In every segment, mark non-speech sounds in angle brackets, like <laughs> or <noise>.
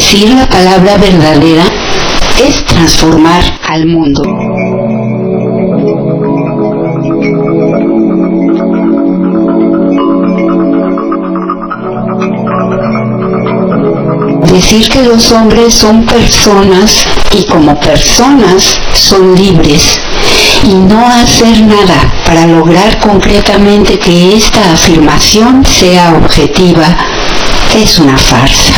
decir la palabra verdadera es transformar al mundo. Decir que los hombres son personas y como personas son libres y no hacer nada para lograr concretamente que esta afirmación sea objetiva es una farsa.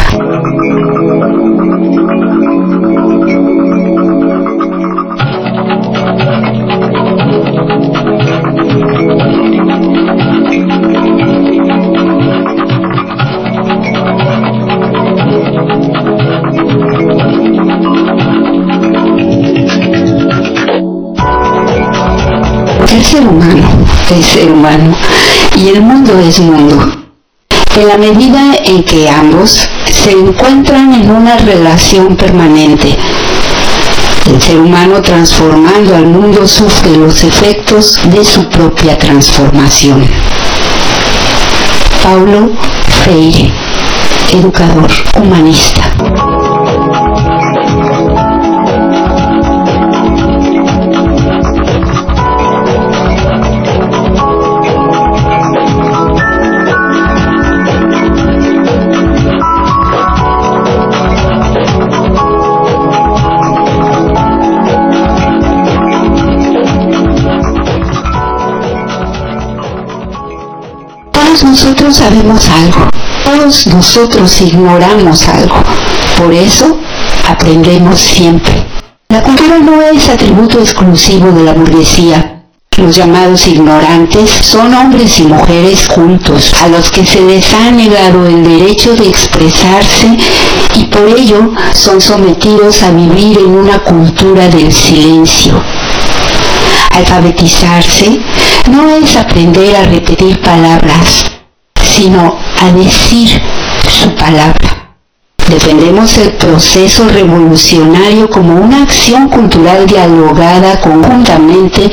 Es ser humano y el mundo es mundo. En la medida en que ambos se encuentran en una relación permanente, el ser humano transformando al mundo sufre los efectos de su propia transformación. Paulo Freire, educador humanista. Nosotros sabemos algo, todos nosotros ignoramos algo, por eso aprendemos siempre. La cultura no es atributo exclusivo de la burguesía. Los llamados ignorantes son hombres y mujeres cultos, a los que se les ha negado el derecho de expresarse y por ello son sometidos a vivir en una cultura del silencio. Alfabetizarse no es aprender a repetir palabras, sino a decir su palabra. Defendemos el proceso revolucionario como una acción cultural dialogada conjuntamente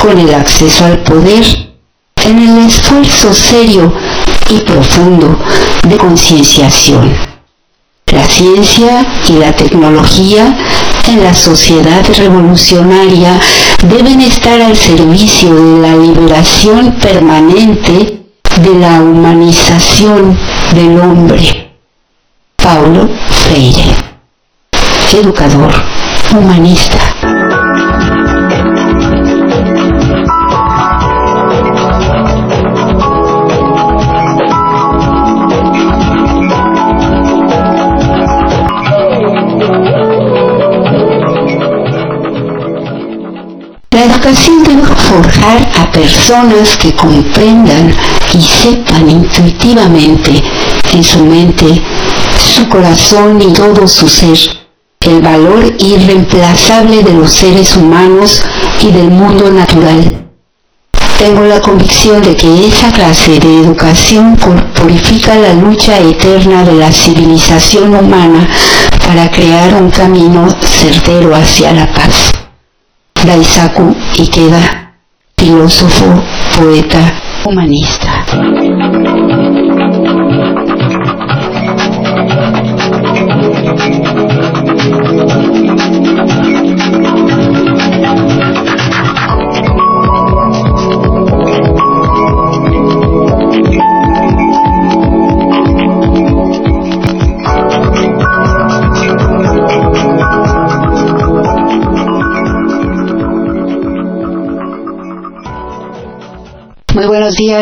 con el acceso al poder, en el esfuerzo serio y profundo de concienciación. La ciencia y la tecnología en la sociedad revolucionaria deben estar al servicio de la liberación permanente de la humanización del hombre. Paulo Freire, educador humanista. Debe forjar a personas que comprendan y sepan intuitivamente en su mente, su corazón y todo su ser el valor irreemplazable de los seres humanos y del mundo natural. Tengo la convicción de que esa clase de educación purifica la lucha eterna de la civilización humana para crear un camino certero hacia la paz. Daisaku Ikeda, filósofo, poeta, humanista.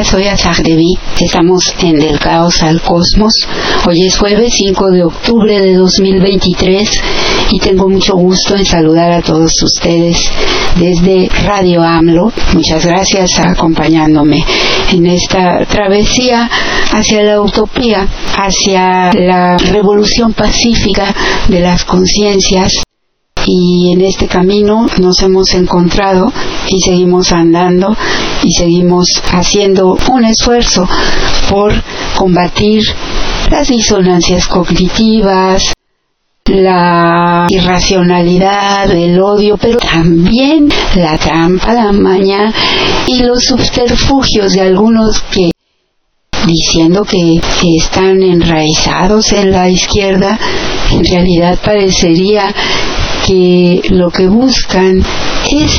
Días, soy Azar Devi. Estamos en Del Caos al Cosmos. Hoy es jueves 5 de octubre de 2023 y tengo mucho gusto en saludar a todos ustedes desde Radio AMLO. Muchas gracias acompañándome en esta travesía hacia la utopía, hacia la revolución pacífica de las conciencias y en este camino nos hemos encontrado y seguimos andando y seguimos haciendo un esfuerzo por combatir las disonancias cognitivas, la irracionalidad, el odio, pero también la trampa, la maña y los subterfugios de algunos que diciendo que, que, están enraizados en la izquierda, en realidad parecería que lo que buscan es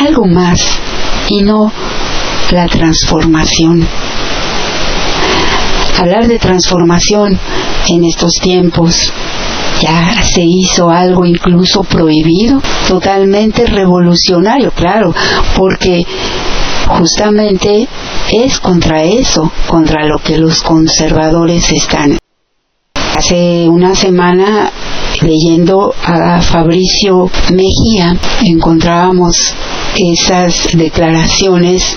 algo más y no la transformación. Hablar de transformación en estos tiempos ya se hizo algo incluso prohibido, totalmente revolucionario, claro, porque justamente es contra eso, contra lo que los conservadores están. Hace una semana leyendo a Fabricio Mejía encontrábamos esas declaraciones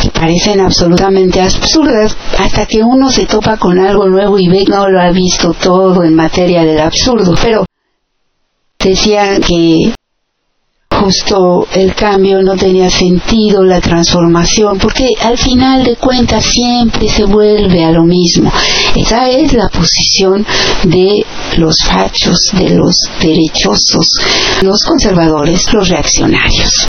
que parecen absolutamente absurdas hasta que uno se topa con algo nuevo y ve que no lo ha visto todo en materia del absurdo. Pero decían que justo el cambio no tenía sentido, la transformación, porque al final de cuentas siempre se vuelve a lo mismo. Esa es la posición de los fachos, de los derechosos, los conservadores, los reaccionarios.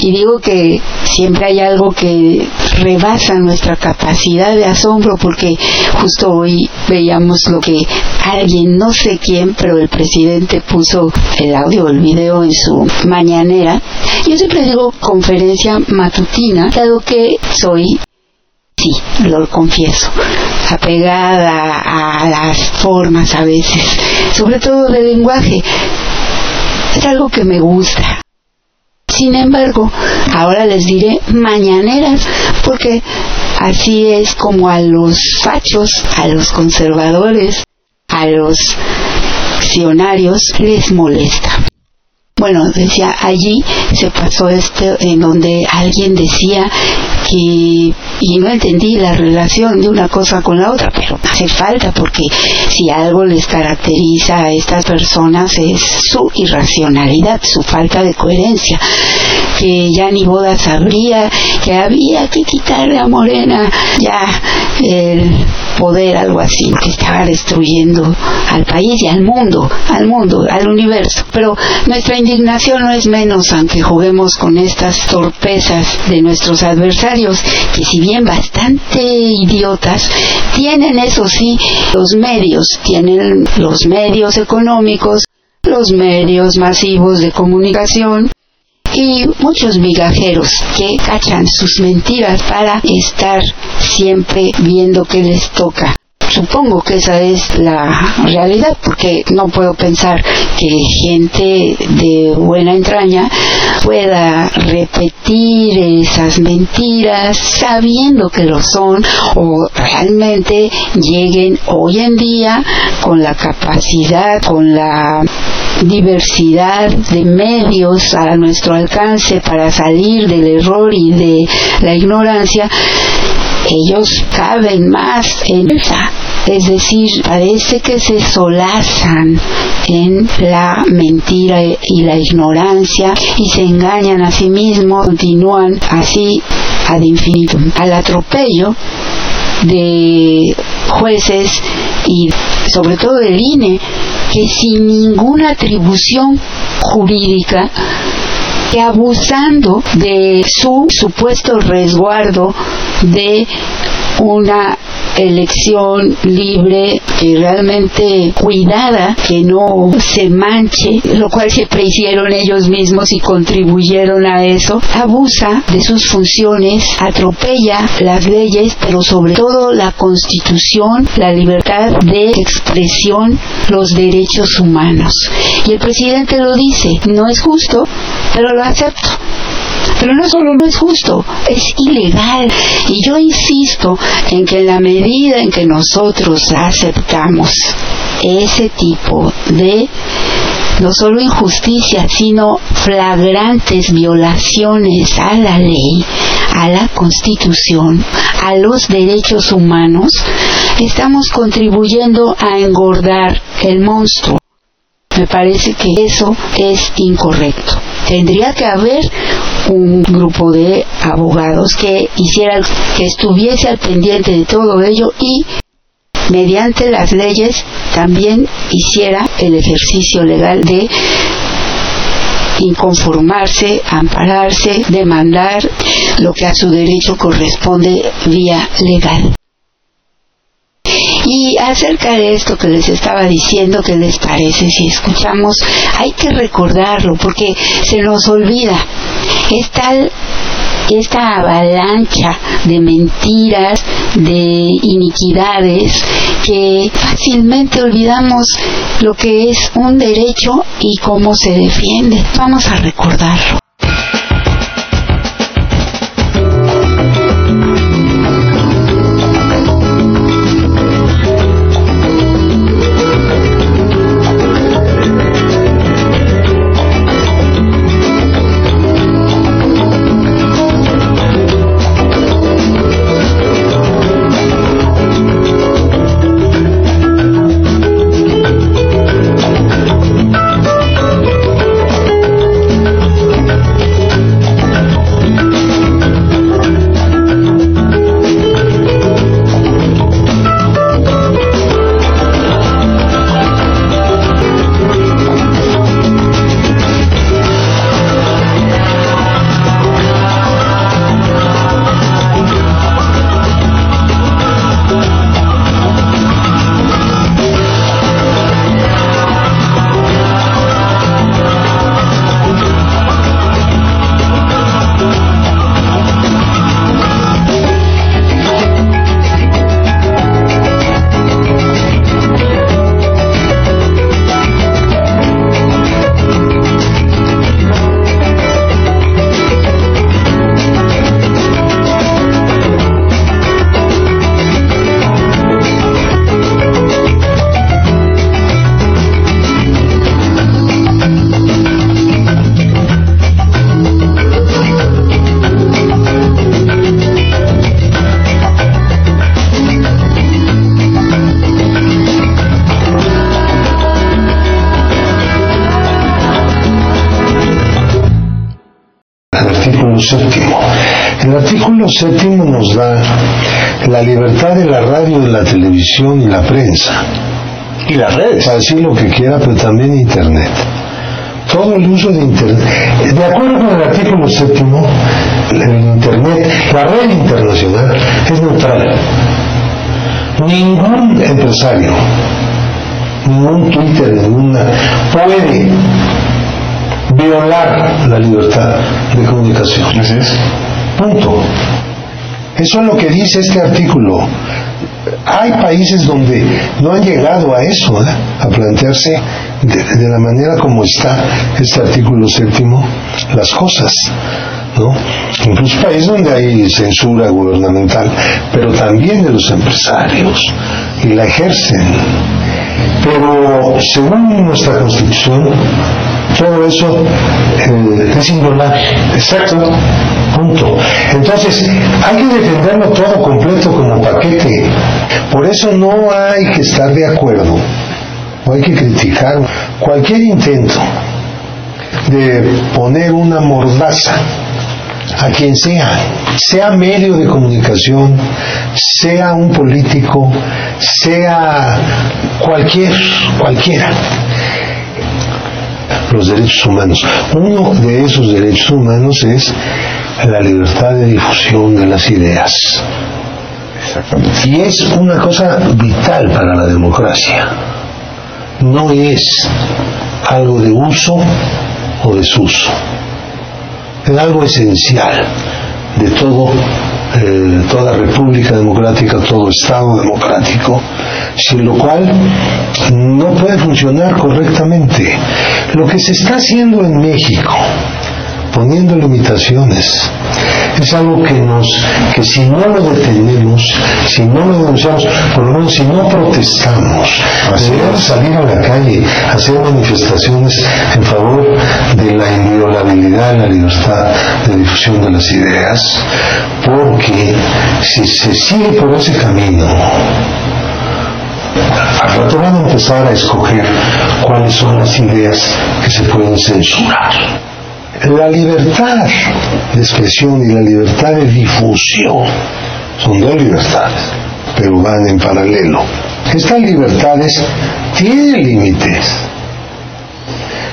Y digo que siempre hay algo que rebasa nuestra capacidad de asombro porque justo hoy veíamos lo que alguien, no sé quién, pero el presidente puso el audio, el video en su mañanera. Yo siempre digo conferencia matutina, dado que soy sí, lo confieso, apegada a las formas a veces, sobre todo de lenguaje. Es algo que me gusta. Sin embargo, ahora les diré mañaneras, porque así es como a los fachos, a los conservadores, a los accionarios les molesta. Bueno, decía, allí se pasó este en donde alguien decía que, y no entendí la relación de una cosa con la otra, pero hace falta porque si algo les caracteriza a estas personas es su irracionalidad, su falta de coherencia, que ya ni boda sabría, que había que quitarle a Morena ya el poder, algo así, que estaba destruyendo al país y al mundo, al mundo, al universo. Pero nuestra indignación no es menos, aunque juguemos con estas torpezas de nuestros adversarios, que si bien bastante idiotas, tienen eso sí los medios, tienen los medios económicos, los medios masivos de comunicación, y muchos migajeros que cachan sus mentiras para estar siempre viendo que les toca. Supongo que esa es la realidad, porque no puedo pensar que gente de buena entraña pueda repetir esas mentiras sabiendo que lo son o realmente lleguen hoy en día con la capacidad, con la diversidad de medios a nuestro alcance para salir del error y de la ignorancia, ellos caben más en esa es decir, parece que se solazan en la mentira y la ignorancia y se engañan a sí mismos, continúan así ad infinitum. Al atropello de jueces y sobre todo del INE, que sin ninguna atribución jurídica que abusando de su supuesto resguardo de una elección libre y realmente cuidada, que no se manche, lo cual siempre hicieron ellos mismos y contribuyeron a eso, abusa de sus funciones, atropella las leyes, pero sobre todo la constitución, la libertad de expresión, los derechos humanos. Y el presidente lo dice, no es justo, pero lo acepto. Pero no solo no es justo, es ilegal. Y yo insisto en que en la medida en que nosotros aceptamos ese tipo de no solo injusticia, sino flagrantes violaciones a la ley, a la constitución, a los derechos humanos, estamos contribuyendo a engordar el monstruo. Me parece que eso es incorrecto. Tendría que haber un grupo de abogados que hiciera, que estuviese al pendiente de todo ello y mediante las leyes también hiciera el ejercicio legal de inconformarse, ampararse, demandar lo que a su derecho corresponde vía legal. Y acerca de esto que les estaba diciendo, ¿qué les parece si escuchamos? Hay que recordarlo porque se nos olvida. Es tal esta avalancha de mentiras, de iniquidades, que fácilmente olvidamos lo que es un derecho y cómo se defiende. Vamos a recordarlo. Artículo séptimo nos da la libertad de la radio, de la televisión y la prensa. Y las redes. Para decir lo que quiera, pero también Internet. Todo el uso de Internet. De acuerdo con el artículo séptimo, el Internet, la red internacional es neutral. Ningún empresario, ningún Twitter, ninguna puede violar la libertad de comunicación. Punto. Eso es lo que dice este artículo. Hay países donde no han llegado a eso, ¿eh? a plantearse de, de, la manera como está este artículo séptimo las cosas. ¿no? Incluso países donde hay censura gubernamental, pero también de los empresarios, y la ejercen. Pero según nuestra constitución, todo eso eh, es inviolable. Exacto. Punto. Entonces, hay que defenderlo todo completo como paquete. Por eso no hay que estar de acuerdo, no hay que criticar cualquier intento de poner una mordaza a quien sea, sea medio de comunicación, sea un político, sea cualquier, cualquiera los derechos humanos. Uno de esos derechos humanos es la libertad de difusión de las ideas. Y es una cosa vital para la democracia. No es algo de uso o desuso. Es algo esencial de todo, eh, toda república democrática, todo Estado democrático, sin lo cual no puede funcionar correctamente. Lo que se está haciendo en México, poniendo limitaciones, es algo que nos, que si no lo detenemos, si no lo denunciamos, por lo menos si no protestamos, deberíamos salir a la calle, hacer manifestaciones en favor de la inviolabilidad de la libertad de difusión de las ideas, porque si se sigue por ese camino, al rato van a empezar a escoger cuáles son las ideas que se pueden censurar. La libertad de expresión y la libertad de difusión son dos libertades, pero van en paralelo. Estas libertades tienen límites,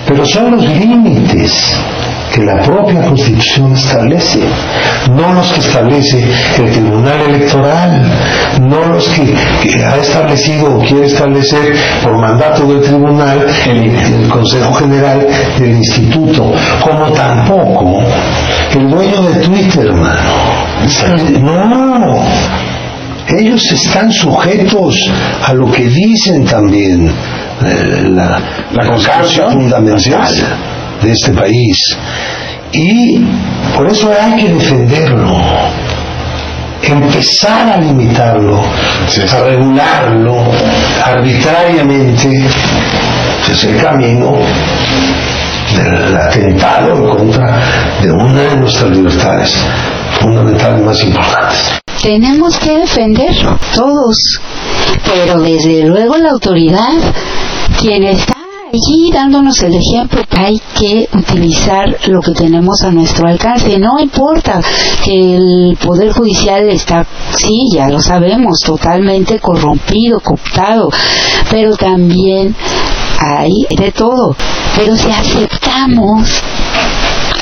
pero son los límites que la propia Constitución establece, no los que establece el Tribunal Electoral, no los que, que ha establecido o quiere establecer por mandato del Tribunal el, el Consejo General del Instituto, como tampoco el dueño de Twitter, hermano. No, ellos están sujetos a lo que dicen también eh, la, la constitución. fundamental de este país. Y por eso hay que defenderlo, empezar a limitarlo, Sí. a regularlo arbitrariamente, es el camino del atentado en contra de una de nuestras libertades fundamentales más importantes. Tenemos que defenderlo, todos. Pero desde luego la autoridad, quien está allí dándonos el ejemplo, hay que utilizar lo que tenemos a nuestro alcance. No importa que el Poder Judicial está, sí, ya lo sabemos, totalmente corrompido, cooptado, pero también hay de todo. Pero si aceptamos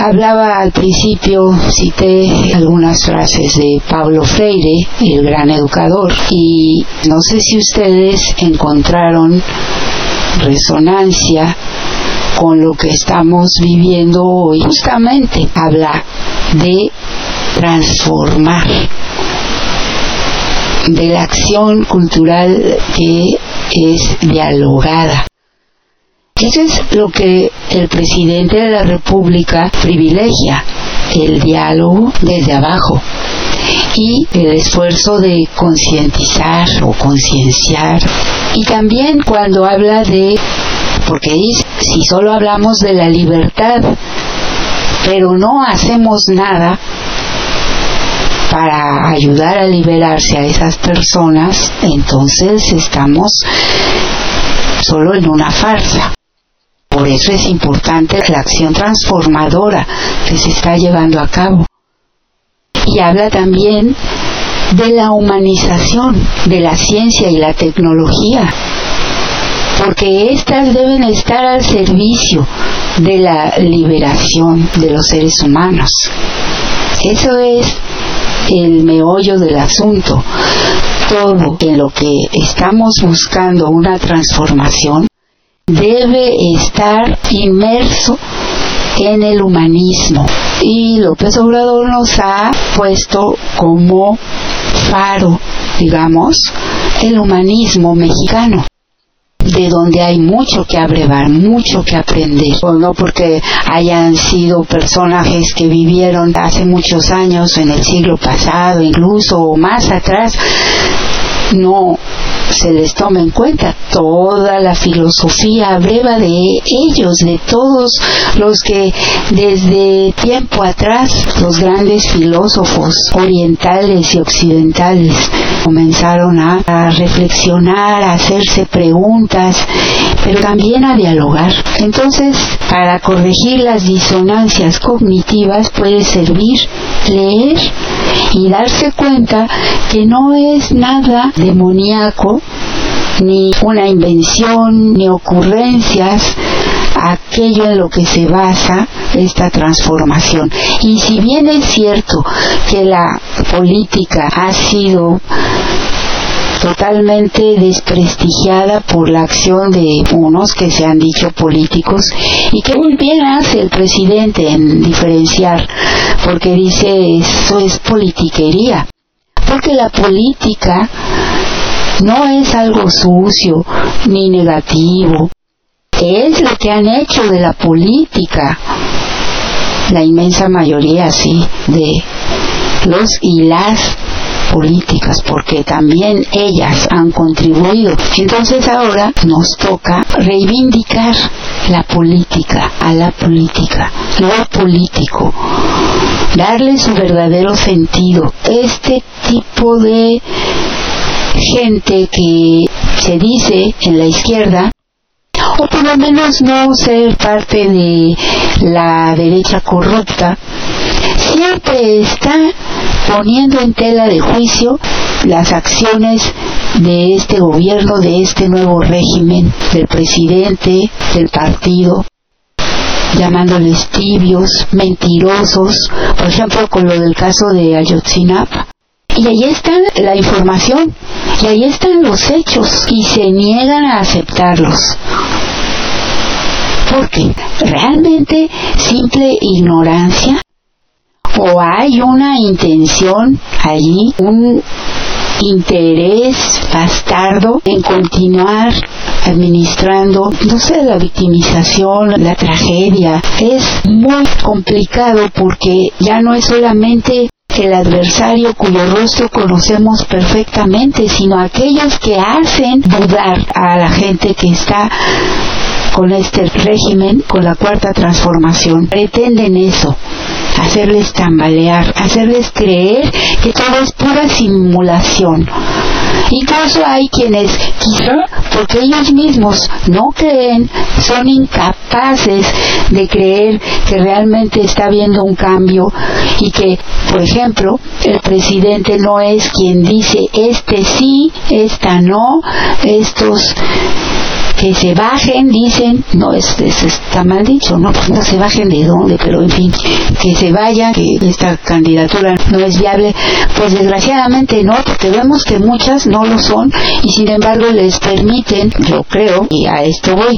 Hablaba al principio, cité algunas frases de Pablo Freire, el gran educador, y no sé si ustedes encontraron resonancia con lo que estamos viviendo hoy. Justamente habla de transformar, de la acción cultural que es dialogada. Eso es lo que el presidente de la República privilegia, el diálogo desde abajo y el esfuerzo de concientizar o concienciar. Y también cuando habla de, porque dice, si solo hablamos de la libertad, pero no hacemos nada para ayudar a liberarse a esas personas, entonces estamos solo en una farsa. Por eso es importante la acción transformadora que se está llevando a cabo. Y habla también de la humanización de la ciencia y la tecnología, porque éstas deben estar al servicio de la liberación de los seres humanos. Eso es el meollo del asunto. Todo en lo que estamos buscando una transformación debe estar inmerso en el humanismo. Y López Obrador nos ha puesto como faro, digamos, el humanismo mexicano de donde hay mucho que abrevar, mucho que aprender, o no porque hayan sido personajes que vivieron hace muchos años, en el siglo pasado, incluso o más atrás, no se les toma en cuenta toda la filosofía breva de ellos, de todos los que desde tiempo atrás los grandes filósofos orientales y occidentales comenzaron a, reflexionar, a hacerse preguntas, pero también a dialogar. Entonces, para corregir las disonancias cognitivas puede servir leer y darse cuenta que no es nada demoníaco ni una invención ni ocurrencias aquello en lo que se basa esta transformación. Y si bien es cierto que la política ha sido totalmente desprestigiada por la acción de unos que se han dicho políticos y que muy bien hace el presidente en diferenciar porque dice eso es politiquería porque la política no es algo sucio ni negativo es lo que han hecho de la política la inmensa mayoría sí de los y las políticas porque también ellas han contribuido. Entonces ahora nos toca reivindicar la política, a la política, lo político, darle su verdadero sentido. Este tipo de gente que se dice en la izquierda o por lo menos no ser parte de la derecha corrupta, siempre está poniendo en tela de juicio las acciones de este gobierno, de este nuevo régimen, del presidente, del partido, llamándoles tibios, mentirosos, por ejemplo con lo del caso de Ayotzinapa. Y ahí está la información, y ahí están los hechos, y se niegan a aceptarlos. Porque realmente simple ignorancia o hay una intención allí, un interés bastardo en continuar administrando, no sé, la victimización, la tragedia. Es muy complicado porque ya no es solamente el adversario cuyo rostro conocemos perfectamente, sino aquellos que hacen dudar a la gente que está con este régimen, con la cuarta transformación. Pretenden eso, hacerles tambalear, hacerles creer que todo es pura simulación. Incluso hay quienes, quizá porque ellos mismos no creen, son incapaces de creer que realmente está habiendo un cambio y que, por ejemplo, el presidente no es quien dice este sí, esta no, estos que se bajen, dicen, no, es, está mal dicho, ¿no? Pues no se bajen de dónde, pero en fin, que se vayan, que esta candidatura no es viable, pues desgraciadamente no, porque vemos que muchas no lo son y sin embargo les permiten, yo creo, y a esto voy,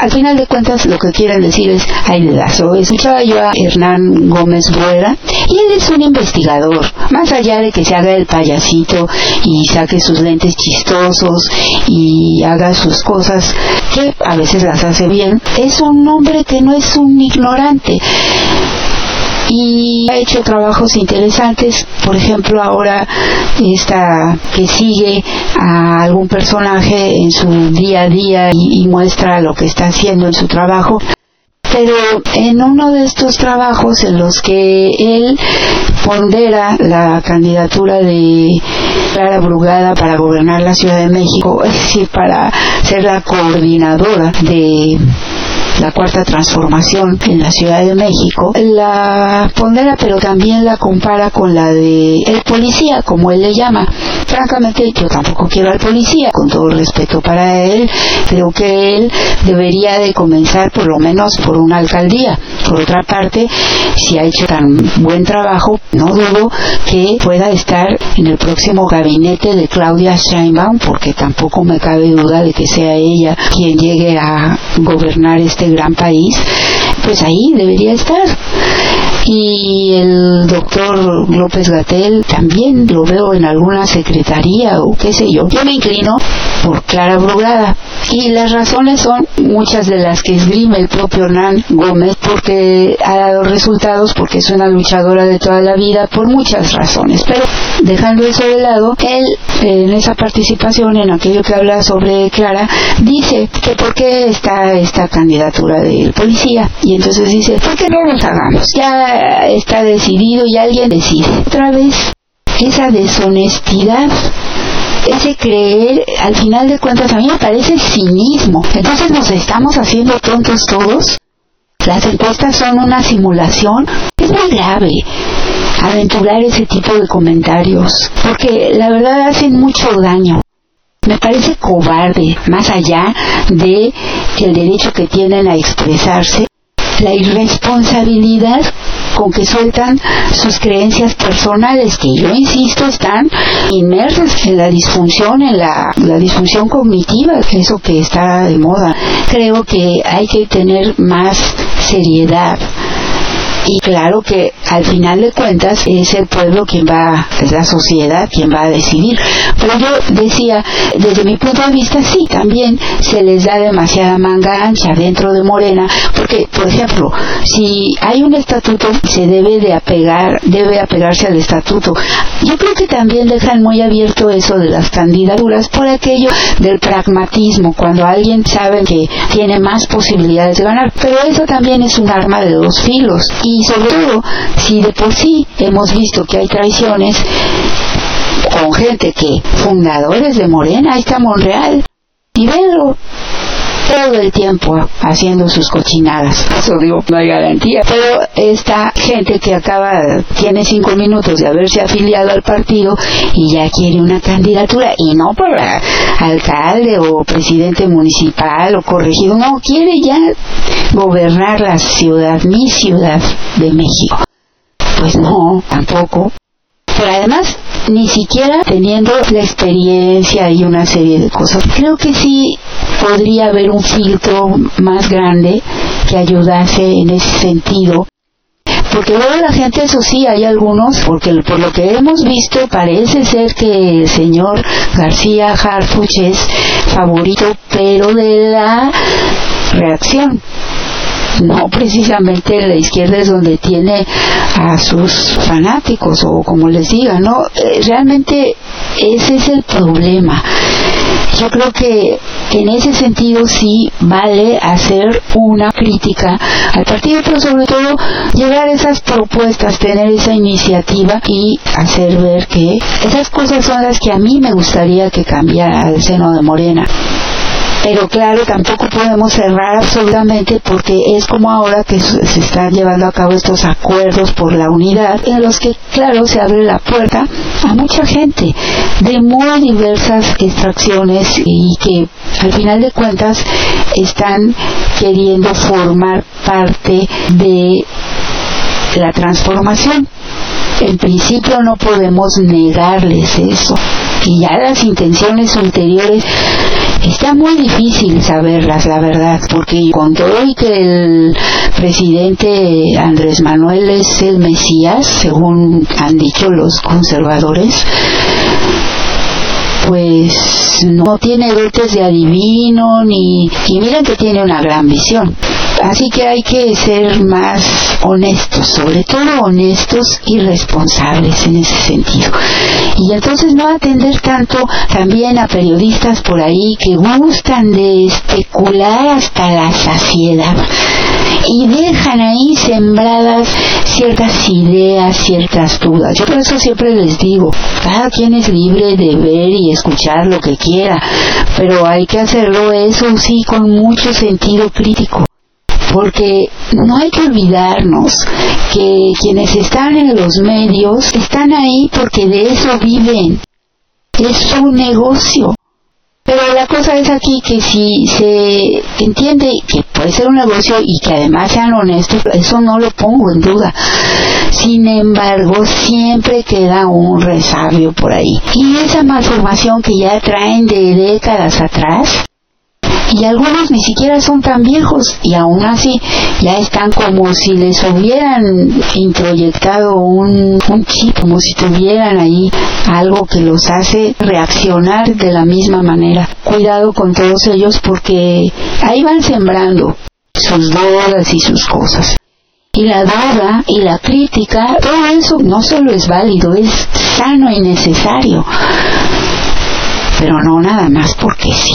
al final de cuentas lo que quieren decir es, hay dedazo. Escuchaba yo a Hernán Gómez Rueda y él es un investigador, más allá de que se haga el payasito y saque sus lentes chistosos y haga sus cosas que a veces las hace bien, es un hombre que no es un ignorante. Y ha hecho trabajos interesantes, por ejemplo ahora esta que sigue a algún personaje en su día a día y, muestra lo que está haciendo en su trabajo pero en uno de estos trabajos en los que él pondera la candidatura de Clara Brugada para gobernar la Ciudad de México, es decir, para ser la coordinadora de la cuarta transformación en la Ciudad de México, la pondera pero también la compara con la de el policía, como él le llama. Francamente, yo tampoco quiero al policía, con todo respeto para él, creo que él debería de comenzar por lo menos por una alcaldía. Por otra parte, si ha hecho tan buen trabajo, no dudo que pueda estar en el próximo gabinete de Claudia Sheinbaum, porque tampoco me cabe duda de que sea ella quien llegue a gobernar este gran país, pues ahí debería estar y el doctor López Gatel también lo veo en alguna secretaría o qué sé yo. Yo me inclino por Clara Brugada y las razones son muchas de las que esgrime el propio Hernán Gómez porque ha dado resultados, porque es una luchadora de toda la vida por muchas razones. Pero dejando eso de lado, él en esa participación, en aquello que habla sobre Clara, dice que por qué está esta candidatura del policía y entonces dice, ¿por qué no nos hagamos? Ya está decidido y alguien decide. Otra vez, esa deshonestidad ese creer, al final de cuentas, a mí me parece cinismo. Entonces nos estamos haciendo tontos todos. Las encuestas son una simulación. Es muy grave aventurar ese tipo de comentarios, porque la verdad hacen mucho daño. Me parece cobarde, más allá de el derecho que tienen a expresarse, la irresponsabilidad con que sueltan sus creencias personales, que yo insisto están inmersas en la disfunción, en la, disfunción cognitiva, eso que está de moda. Creo que hay que tener más seriedad y claro que al final de cuentas es el pueblo quien va, es la sociedad quien va a decidir. Pero yo decía, desde mi punto de vista, sí, también se les da demasiada manga ancha dentro de Morena, porque, por ejemplo, si hay un estatuto, se debe de apegar, debe apegarse al estatuto. Yo creo que también dejan muy abierto eso de las candidaturas por aquello del pragmatismo, cuando alguien sabe que tiene más posibilidades de ganar. Pero eso también es un arma de dos filos. Y sobre todo, si de por sí hemos visto que hay traiciones con gente que, fundadores de Morena, ahí está Monreal, y todo el tiempo haciendo sus cochinadas. Eso digo, no hay garantía. Pero esta gente que acaba, tiene cinco minutos de haberse afiliado al partido y ya quiere una candidatura, y no para alcalde o presidente municipal o corregido, no, quiere ya gobernar la ciudad, mi ciudad de México. Pues no, tampoco. Pero además, ni siquiera teniendo la experiencia y una serie de cosas. Creo que sí podría haber un filtro más grande que ayudase en ese sentido. Porque luego la gente, eso sí, hay algunos, porque por lo que hemos visto parece ser que el señor García Harfuch es favorito, pero de la reacción no precisamente la izquierda es donde tiene a sus fanáticos o como les diga, ¿no? Eh, realmente ese es el problema. Yo creo que en ese sentido sí vale hacer una crítica al partido, pero sobre todo llegar a esas propuestas, tener esa iniciativa y hacer ver que esas cosas son las que a mí me gustaría que cambiara al seno de Morena pero claro, tampoco podemos cerrar absolutamente porque es como ahora que se están llevando a cabo estos acuerdos por la unidad en los que, claro, se abre la puerta a mucha gente de muy diversas extracciones y que al final de cuentas están queriendo formar parte de la transformación. En principio no podemos negarles eso. Ya las intenciones ulteriores Está muy difícil saberlas, la verdad, porque con todo y que el presidente Andrés Manuel es el Mesías, según han dicho los conservadores, pues no tiene dotes de adivino ni y miren que tiene una gran visión así que hay que ser más honestos sobre todo honestos y responsables en ese sentido. Y entonces no atender tanto también a periodistas por ahí que gustan de especular hasta la saciedad. Y dejan ahí sembradas ciertas ideas, ciertas dudas. Yo por eso siempre les digo, cada quien es libre de ver y escuchar lo que quiera, pero hay que hacerlo eso sí con mucho sentido crítico porque no hay que olvidarnos que quienes están en los medios están ahí porque de eso viven. Es su negocio. Pero la cosa es aquí que si se entiende que puede ser un negocio y que además sean honestos, eso no lo pongo en duda. Sin embargo, siempre queda un resabio por ahí. Y esa malformación que ya traen de décadas atrás, y algunos ni siquiera son tan viejos y aún así ya están como si les hubieran introyectado un, un chip, como si tuvieran ahí algo que los hace reaccionar de la misma manera. Cuidado con todos ellos porque ahí van sembrando sus dudas y sus cosas. Y la duda y la crítica, todo eso no solo es válido, es sano y necesario. Pero no nada más porque sí.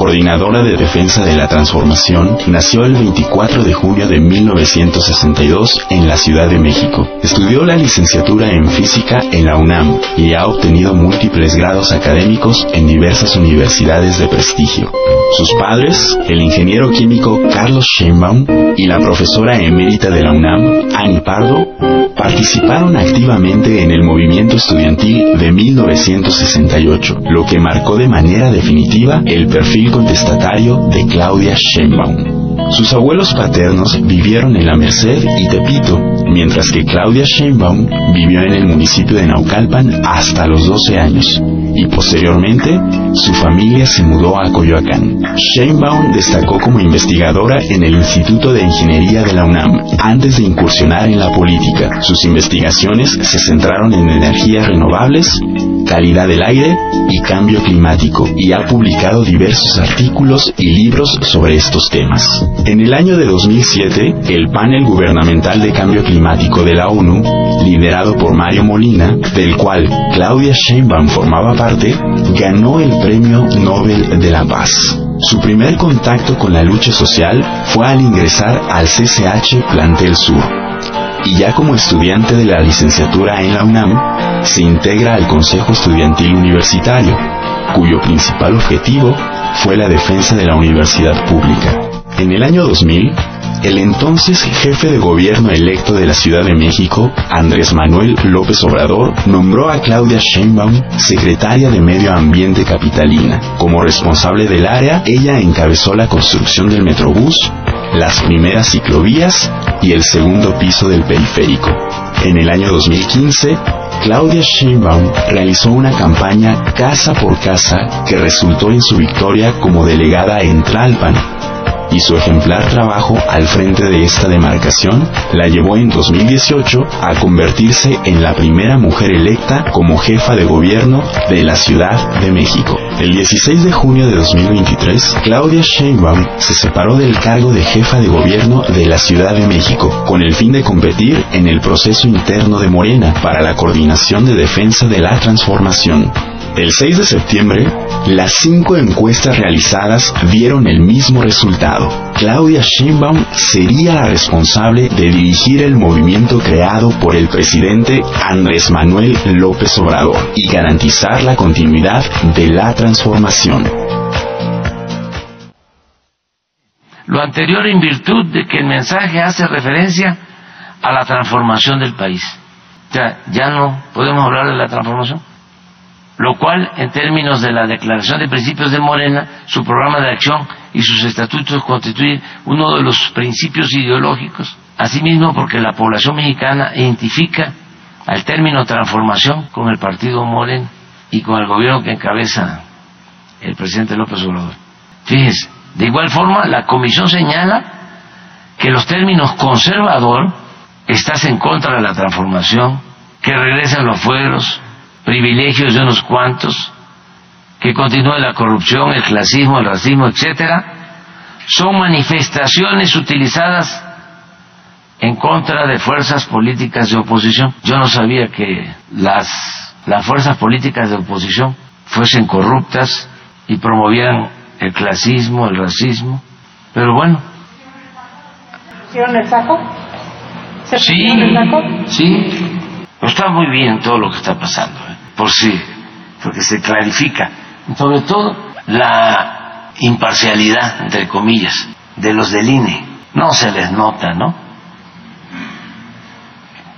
Coordinadora de defensa de la transformación, nació el 24 de junio de 1962 en la Ciudad de México. Estudió la licenciatura en física en la UNAM y ha obtenido múltiples grados académicos en diversas universidades de prestigio. Sus padres, el ingeniero químico Carlos Sheinbaum y la profesora emérita de la UNAM, Annie Pardo, participaron activamente en el movimiento estudiantil de 1968, lo que marcó de manera definitiva el perfil contestatario de Claudia Sheinbaum. Sus abuelos paternos vivieron en La Merced y Tepito, mientras que Claudia Sheinbaum vivió en el municipio de Naucalpan hasta los 12 años y posteriormente su familia se mudó a Coyoacán. Sheinbaum destacó como investigadora en el Instituto de Ingeniería de la UNAM antes de incursionar en la política. Sus investigaciones se centraron en energías renovables, calidad del aire y cambio climático y ha publicado diversos artículos y libros sobre estos temas. En el año de 2007, el panel gubernamental de cambio climático de la ONU, liderado por Mario Molina, del cual Claudia Sheinbaum formaba parte, ganó el Premio Nobel de la Paz. Su primer contacto con la lucha social fue al ingresar al CCH Plantel Sur, y ya como estudiante de la licenciatura en la UNAM, se integra al Consejo Estudiantil Universitario, cuyo principal objetivo fue la defensa de la universidad pública. En el año 2000, el entonces jefe de gobierno electo de la Ciudad de México, Andrés Manuel López Obrador, nombró a Claudia Sheinbaum secretaria de Medio Ambiente Capitalina. Como responsable del área, ella encabezó la construcción del Metrobús, las primeras ciclovías y el segundo piso del periférico. En el año 2015, Claudia Sheinbaum realizó una campaña casa por casa que resultó en su victoria como delegada en Tlalpan, y su ejemplar trabajo al frente de esta demarcación la llevó en 2018 a convertirse en la primera mujer electa como jefa de gobierno de la Ciudad de México. El 16 de junio de 2023, Claudia Sheinbaum se separó del cargo de jefa de gobierno de la Ciudad de México con el fin de competir en el proceso interno de Morena para la coordinación de defensa de la transformación. El 6 de septiembre, las cinco encuestas realizadas dieron el mismo resultado. Claudia Sheinbaum sería la responsable de dirigir el movimiento creado por el presidente Andrés Manuel López Obrador y garantizar la continuidad de la transformación. Lo anterior en virtud de que el mensaje hace referencia a la transformación del país. Ya, ya no podemos hablar de la transformación. Lo cual, en términos de la Declaración de Principios de Morena, su programa de acción y sus estatutos constituyen uno de los principios ideológicos. Asimismo, porque la población mexicana identifica al término transformación con el partido Morena y con el gobierno que encabeza el presidente López Obrador. Fíjense, de igual forma, la comisión señala que los términos conservador, estás en contra de la transformación, que regresen los fueros, privilegios de unos cuantos, que continúe la corrupción, el clasismo, el racismo, etcétera, son manifestaciones utilizadas en contra de fuerzas políticas de oposición. Yo no sabía que las, las fuerzas políticas de oposición fuesen corruptas y promovieran el clasismo, el racismo, pero bueno. ¿Hicieron el saco? ¿Se Sí, el saco? sí, está muy bien todo lo que está pasando, por sí, porque se clarifica, sobre todo la imparcialidad, entre comillas, de los del INE. No se les nota, ¿no?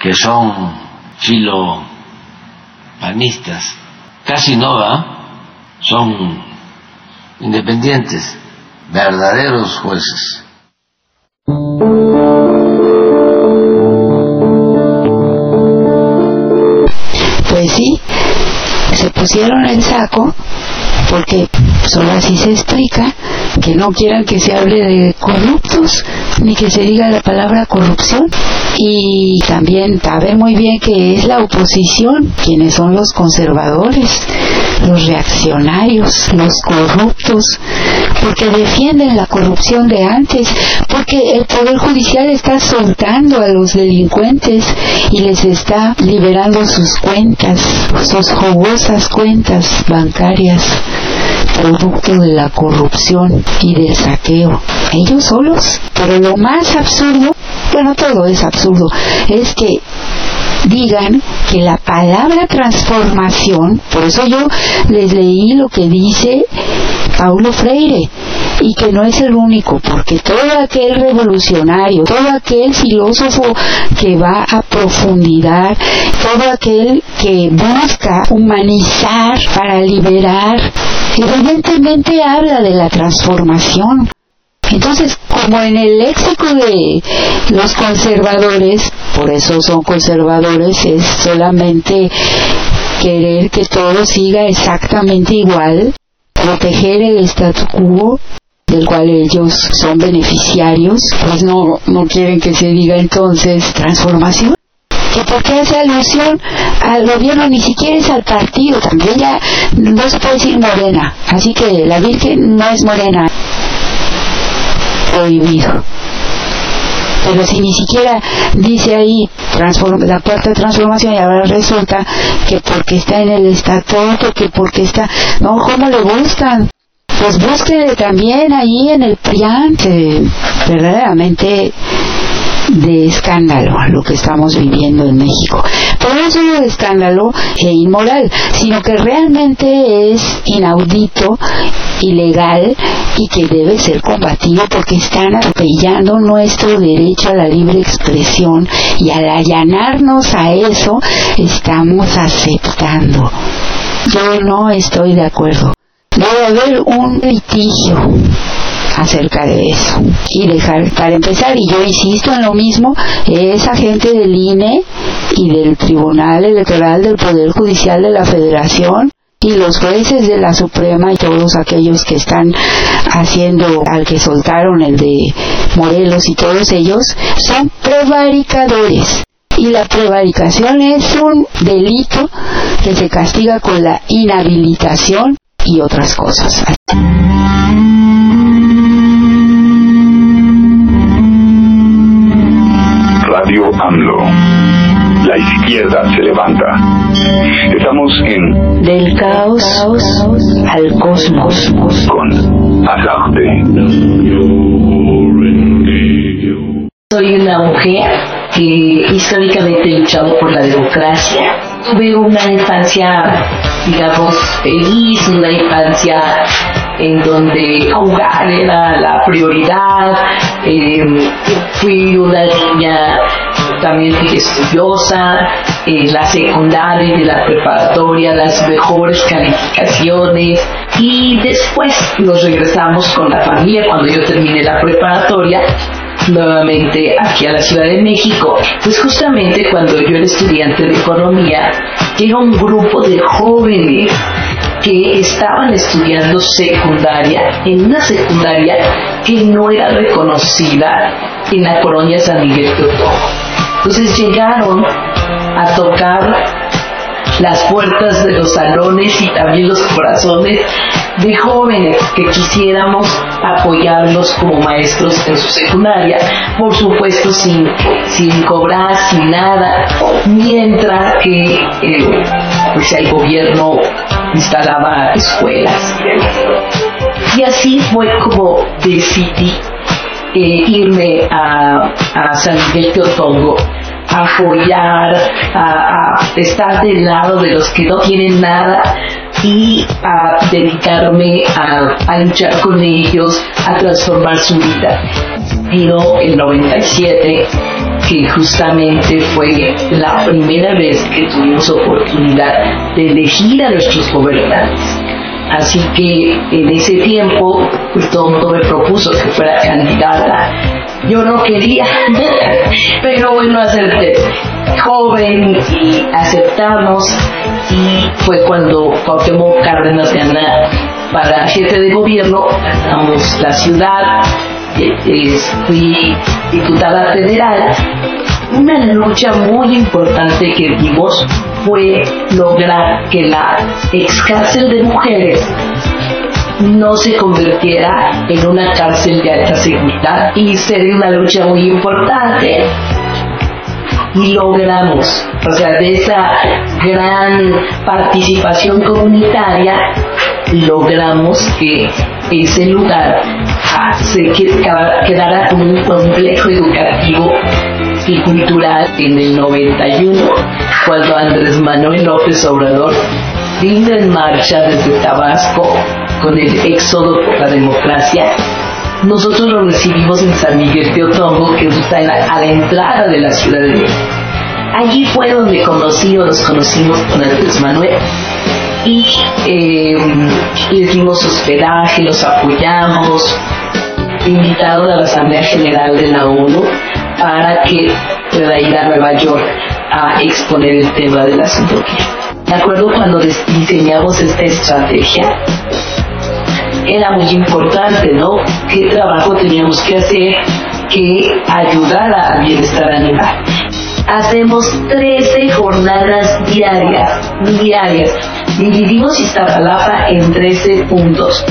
Que son chilo panistas. Casi no, ¿va? Son independientes, verdaderos jueces. Pusieron el saco porque solo así se explica que no quieran que se hable de corruptos ni que se diga la palabra corrupción y también sabe muy bien que es la oposición quienes son los conservadores los reaccionarios los corruptos porque defienden la corrupción de antes porque el poder judicial está soltando a los delincuentes y les está liberando sus cuentas sus jugosas cuentas bancarias producto de la corrupción y del saqueo. Ellos solos. Pero lo más absurdo, bueno, todo es absurdo, es que digan que la palabra transformación, por eso yo les leí lo que dice Paulo Freire, y que no es el único, porque todo aquel revolucionario, todo aquel filósofo que va a profundidad, todo aquel que busca humanizar para liberar, evidentemente habla de la transformación. Entonces, como en el léxico de los conservadores, por eso son conservadores, es solamente querer que todo siga exactamente igual, proteger el statu quo del cual ellos son beneficiarios, pues no, no quieren que se diga entonces transformación. Que porque hace alusión al gobierno ni siquiera es al partido, también ya no se puede decir morena, así que la Virgen no es morena, prohibido. Pero si ni siquiera dice ahí la cuarta transformación y ahora resulta que porque está en el estatuto, que porque está... No, ¿cómo le buscan? Pues búsquele también ahí en el PRIAN, que verdaderamente de escándalo lo que estamos viviendo en México. Pero no solo de escándalo e inmoral, sino que realmente es inaudito, ilegal y que debe ser combatido porque están atropellando nuestro derecho a la libre expresión y al allanarnos a eso estamos aceptando. Yo no estoy de acuerdo. Debe haber un litigio acerca de eso y dejar para empezar y yo insisto en lo mismo esa gente del INE y del Tribunal Electoral del Poder Judicial de la Federación y los jueces de la Suprema y todos aquellos que están haciendo al que soltaron el de Morelos y todos ellos son prevaricadores y la prevaricación es un delito que se castiga con la inhabilitación y otras cosas. AMLO. la izquierda se levanta. Estamos en Del caos al cosmos. con Alarte. Soy una mujer que históricamente he luchado por la democracia. Tuve una infancia, digamos, feliz, una infancia en donde jugar era la prioridad. Eh, fui una niña también estudiosa, en la secundaria y la preparatoria, las mejores calificaciones. Y después nos regresamos con la familia cuando yo terminé la preparatoria nuevamente aquí a la Ciudad de México, pues justamente cuando yo era estudiante de economía, llega un grupo de jóvenes que estaban estudiando secundaria en una secundaria que no era reconocida en la colonia San Miguel Teotoco. Entonces llegaron a tocar las puertas de los salones y también los corazones de jóvenes que quisiéramos apoyarlos como maestros en su secundaria, por supuesto sin, sin cobrar, sin nada, mientras que eh, pues el gobierno instalaba escuelas. Y así fue como decidí eh, irme a, a San Miguel Teotongo a apoyar, a, estar del lado de los que no tienen nada y a dedicarme a, a luchar con ellos, a transformar su vida. Vino el 97, que justamente fue la primera vez que tuvimos oportunidad de elegir a nuestros gobernantes. Así que en ese tiempo, pues todo el mundo me propuso que fuera candidata. Yo no quería, <laughs> pero bueno, acepté. Joven y aceptamos. Y fue cuando Cuauhtémoc Cárdenas gana para jefe de gobierno, ganamos la ciudad, fui diputada federal. Una lucha muy importante que dimos fue lograr que la ex cárcel de mujeres no se convirtiera en una cárcel de alta seguridad y sería una lucha muy importante y logramos, o sea, de esa gran participación comunitaria, logramos que ese lugar se quedara, como un complejo educativo y cultural en el 91, cuando Andrés Manuel López Obrador vino en marcha desde Tabasco con el éxodo por la democracia. Nosotros lo recibimos en San Miguel de Otongo, que está en la- a la entrada de la Ciudad de México. Allí fue donde conocí o nos conocimos con Andrés Manuel y eh, les dimos hospedaje, los apoyamos, invitaron a la Asamblea General de la ONU para que pueda ir a Nueva York a exponer el tema de la zoología. Me acuerdo cuando diseñamos esta estrategia, era muy importante, ¿no? ¿Qué trabajo teníamos que hacer que ayudara al bienestar animal? Hacemos 13 jornadas diarias, diarias. Dividimos Iztapalapa en 13 puntos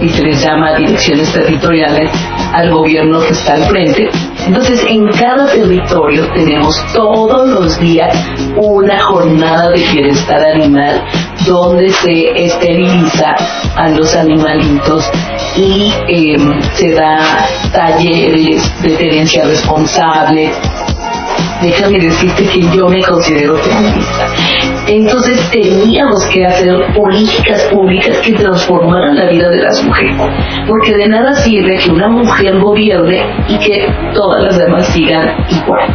y se les llama direcciones territoriales al gobierno que está al frente. Entonces, en cada territorio tenemos todos los días una jornada de bienestar animal donde se esteriliza a los animalitos y eh, se da talleres de tenencia responsable. Déjame decirte que yo me considero feminista. Entonces teníamos que hacer políticas públicas que transformaran la vida de las mujeres. Porque de nada sirve que una mujer gobierne y que todas las demás sigan igual.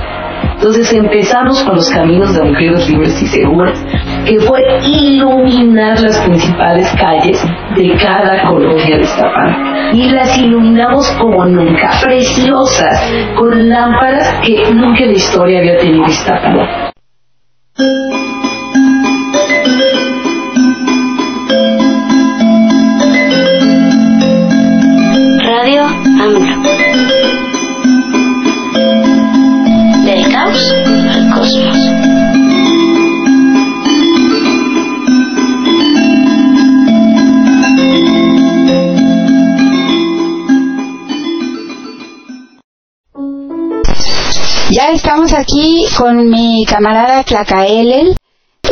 Entonces empezamos con los caminos de mujeres libres y seguras, que fue iluminar las principales calles de cada colonia de Iztapalapa. Y las iluminamos como nunca, preciosas, con lámparas que nunca en la historia había tenido Iztapalapa. Aquí con mi camarada Tlacaelel.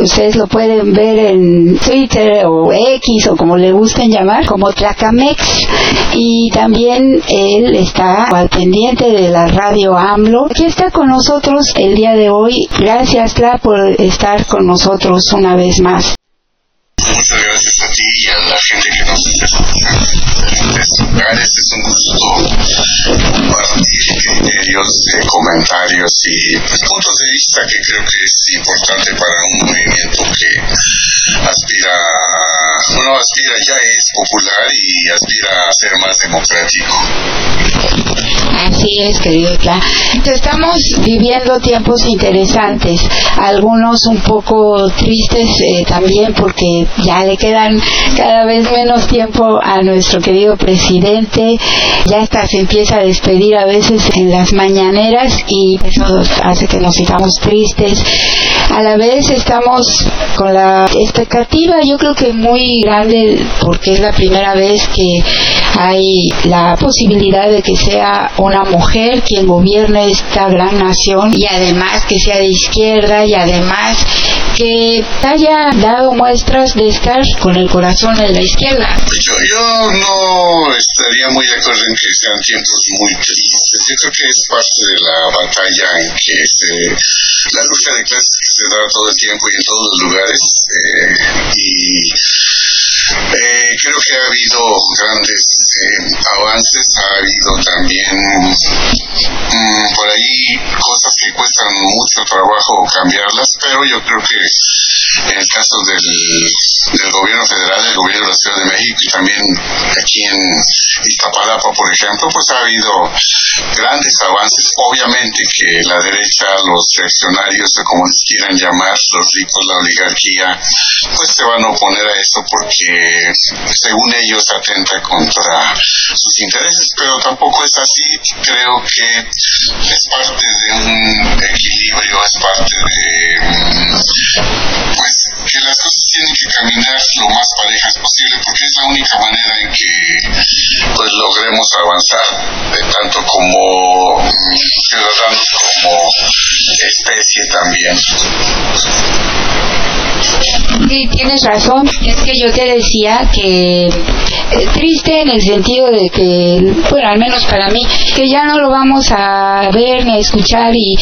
Ustedes lo pueden ver en Twitter o X o como le gusten llamar, como Tlacamex. Y también él está al pendiente de la radio AMLO. Aquí está con nosotros el día de hoy. Gracias, Tla, por estar con nosotros una vez más. Muchas gracias a ti y a la gente que nos escucha Es un gusto compartir criterios, eh, comentarios y pues, puntos de vista que creo que es importante para un movimiento que aspira, bueno, aspira, ya es popular y aspira a ser más democrático. Así es, querido Tla. Estamos viviendo tiempos interesantes, algunos un poco tristes eh, también porque ya le quedan cada vez menos tiempo a nuestro querido presidente, ya hasta se empieza a despedir a veces en las mañaneras y eso hace que nos sintamos tristes. A la vez estamos con la expectativa, yo creo que muy grande, porque es la primera vez que hay la posibilidad de que sea una mujer quien gobierne esta gran nación y además que sea de izquierda y además que haya dado muestras de estar con el corazón en la izquierda. Yo, yo no estaría muy de acuerdo en que sean tiempos muy tristes. Yo creo que es parte de la batalla en que se, la lucha de clases se da todo el tiempo y en todos los lugares. Eh, y eh, creo que ha habido grandes eh, avances, ha habido también mm, por ahí cosas que cuestan mucho trabajo cambiarlas, pero yo creo que en el caso del, del gobierno federal, del gobierno de la Ciudad de México y también aquí en Iztapalapa, por ejemplo, pues ha habido grandes avances. Obviamente que la derecha, los reaccionarios, o como les quieran llamar, los ricos, la oligarquía, pues se van a oponer a esto porque según ellos atenta contra sus intereses, pero tampoco es así. Creo que es parte de un equilibrio, es parte de pues que las cosas tienen que lo más parejas posible porque es la única manera en que pues logremos avanzar de tanto como mm, ciudadanos como especie también. Sí, tienes razón. Es que yo te decía que eh, triste en el sentido de que, bueno, al menos para mí, que ya no lo vamos a ver ni a escuchar y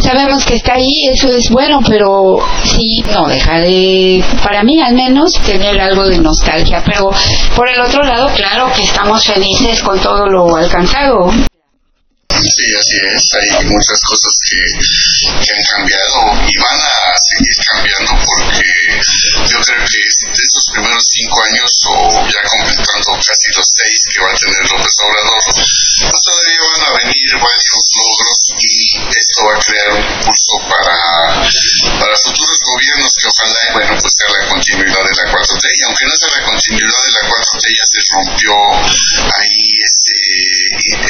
sabemos que está ahí, eso es bueno, pero sí, no deja de, para mí al menos, tener algo de nostalgia. Pero por el otro lado, claro que estamos felices con todo lo alcanzado. Sí, así es. Hay muchas cosas que, que, han cambiado y van a seguir cambiando porque yo creo que de estos primeros cinco años o ya completando casi los seis que va a tener López Obrador, pues todavía van a venir varios logros y esto va a crear un impulso para, para futuros gobiernos que ojalá, bueno, pues sea la continuidad de la 4T y aunque no sea la continuidad de la 4T ya se rompió ahí este,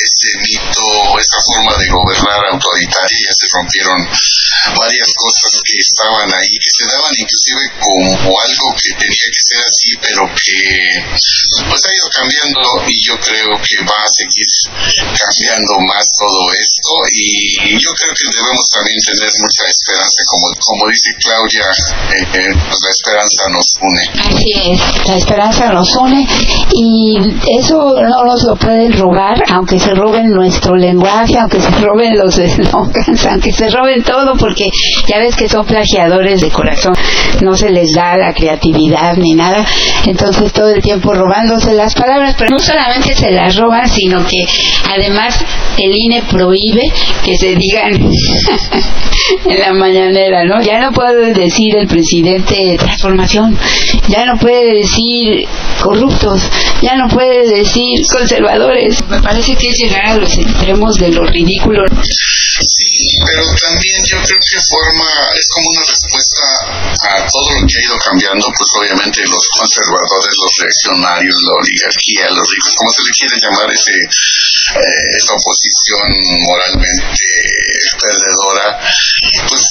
este mito esa forma de gobernar autoritaria, se rompieron varias cosas que estaban ahí, que se daban inclusive como algo que tenía que ser así, pero que pues ha ido cambiando y yo creo que va a seguir cambiando más todo esto y yo creo que debemos también tener mucha esperanza, como, como dice Claudia, eh, eh, pues la esperanza nos une. Así es, la esperanza nos une y eso no nos lo pueden robar, aunque se roben nuestro lenguaje, aunque se roben los eslogans, <laughs> aunque se roben todo, porque ya ves que son plagiadores de corazón, no se les da la creatividad ni nada, entonces todo el tiempo robándose las palabras, pero no solamente se las roban, sino que además el INE prohíbe que se digan <laughs> en la mañanera, ¿no? Ya no puede decir el presidente transformación, ya no puede decir corruptos, ya no puede decir conservadores. Me parece que es llegar a los extremos de lo ridículo. Sí, pero también yo creo que forma, es como una respuesta a todo lo que ha ido cambiando, pues obviamente los conservadores, los reaccionarios, la oligarquía, los ricos, como se le quiere llamar ese eh, esta oposición moralmente perdedora, pues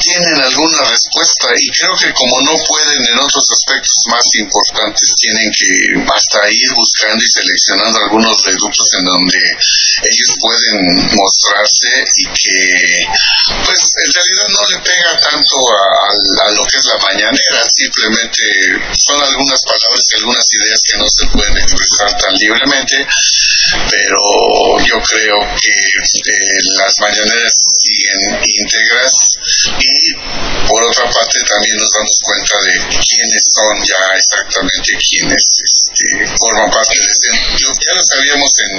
tienen alguna respuesta. Y creo que como no pueden en otros aspectos más importantes, tienen que hasta ir buscando y seleccionando algunos reductos en donde ellos pueden mostrarse y que pues en realidad no le pega tanto a, lo que es la mañanera, simplemente son algunas palabras y algunas ideas que no se pueden expresar tan libremente, pero yo creo que eh, las mañaneras siguen íntegras y por otra parte también nos damos cuenta de quiénes son ya exactamente quienes este, forman parte de este. Ya lo sabíamos en,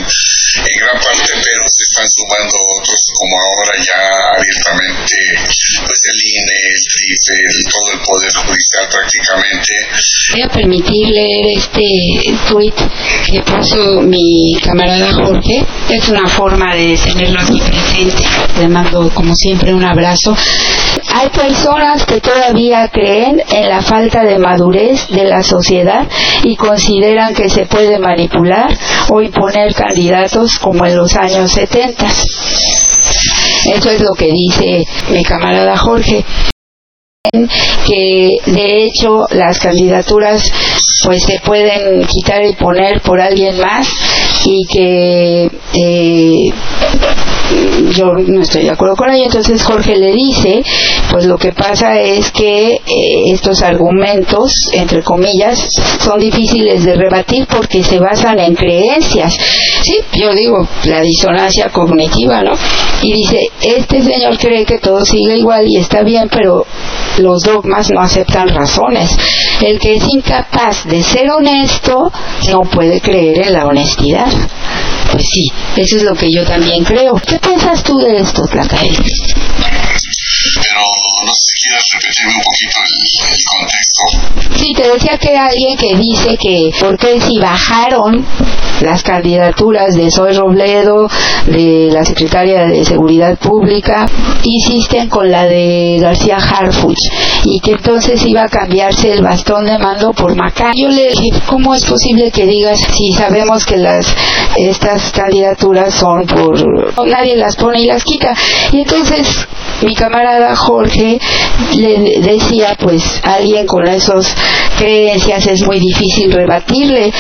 en gran parte, pero se están sumando otros como ahora ya abiertamente, pues el INE, el TRIF, todo el Poder Judicial prácticamente. Voy a permitir leer este tweet que puso mi camarada Jorge. Es una forma de tenerlo aquí presente. Le mando como siempre un abrazo. Hay personas que todavía creen en la falta de madurez de la sociedad y consideran que se puede manipular o imponer candidatos como en los años 70. Eso es lo que dice mi camarada Jorge que de hecho las candidaturas pues se pueden quitar y poner por alguien más y que eh, yo no estoy de acuerdo con ella. Entonces Jorge le dice, pues lo que pasa es que eh, estos argumentos, entre comillas, son difíciles de rebatir porque se basan en creencias. Sí, yo digo, la disonancia cognitiva, ¿no? Y dice, este señor cree que todo sigue igual y está bien, pero los dogmas no aceptan razones. El que es incapaz de ser honesto no puede creer en la honestidad. Pues sí, eso es lo que yo también creo. ¿Qué piensas tú de esto, Tlacael? Pero no sé si quieres repetirme un poquito el, contexto. Sí, te decía que alguien que dice que por qué si bajaron las candidaturas de Soy Robledo, de la secretaria de Seguridad Pública, insisten con la de García Harfuch y que entonces iba a cambiarse el bastón de mando por Macá. Yo le dije, ¿cómo es posible que digas si sabemos que las estas candidaturas son por nadie las pone y las quita? Y entonces mi camarada Jorge le decía, pues alguien con esas creencias es muy difícil rebatirle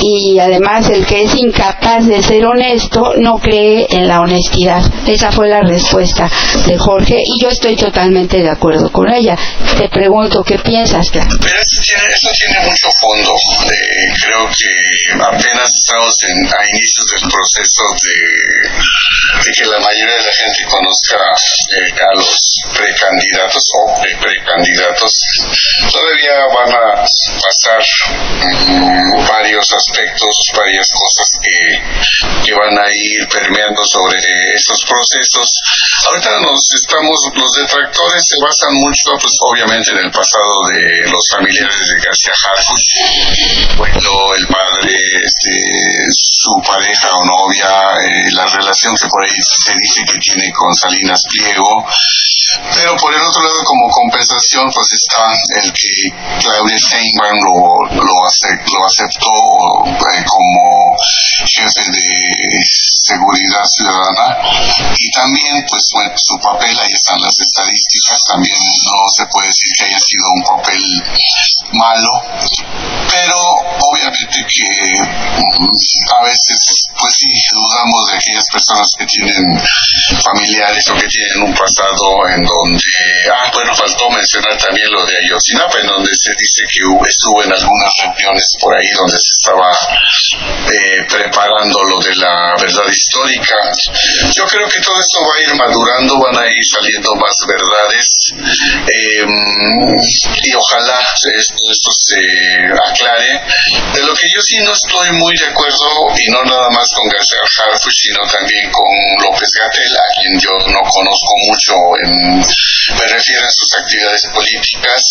y además el que es incapaz de ser honesto no cree en la honestidad. Esa fue la respuesta de Jorge y yo estoy totalmente de acuerdo con ella. Te pregunto, ¿qué piensas, Pero eso tiene, mucho fondo. Eh, creo que apenas estamos a inicios del proceso de, que la mayoría de la gente conozca eh, a los precandidatos o precandidatos. Todavía van a pasar mm, varios aspectos, varias cosas que, que van a ir permeando sobre estos procesos. Ahorita nos estamos, los detractores se basan mucho, pues obviamente en el pasado de los familiares de García Harfuch, bueno, el padre, este, su pareja o novia, eh, la relación que por ahí se dice que tiene con Salinas Pliego, pero por el otro lado, como compensación, pues está el que Claudia Sheinbaum lo, lo, aceptó eh, como jefe de seguridad ciudadana. Y también, pues bueno, su papel, ahí están las estadísticas, también no se puede decir que haya sido un papel malo, pero obviamente que mm, a veces, pues sí, dudamos de aquellas personas que tienen familiares o que tienen un pasado en donde, ah, bueno, faltó mencionar también lo de Ayotzinapa, en donde se dice que estuvo en algunas reuniones por ahí donde se estaba eh, preparando lo de la verdad histórica. Yo creo que todo esto va a ir madurando, van a ir saliendo más verdades em, y ojalá esto, se aclare. De lo que yo sí no estoy muy de acuerdo, y no nada más con García Harfuch, sino también con López Gatel, a quien yo no conozco mucho en me refiero a sus actividades políticas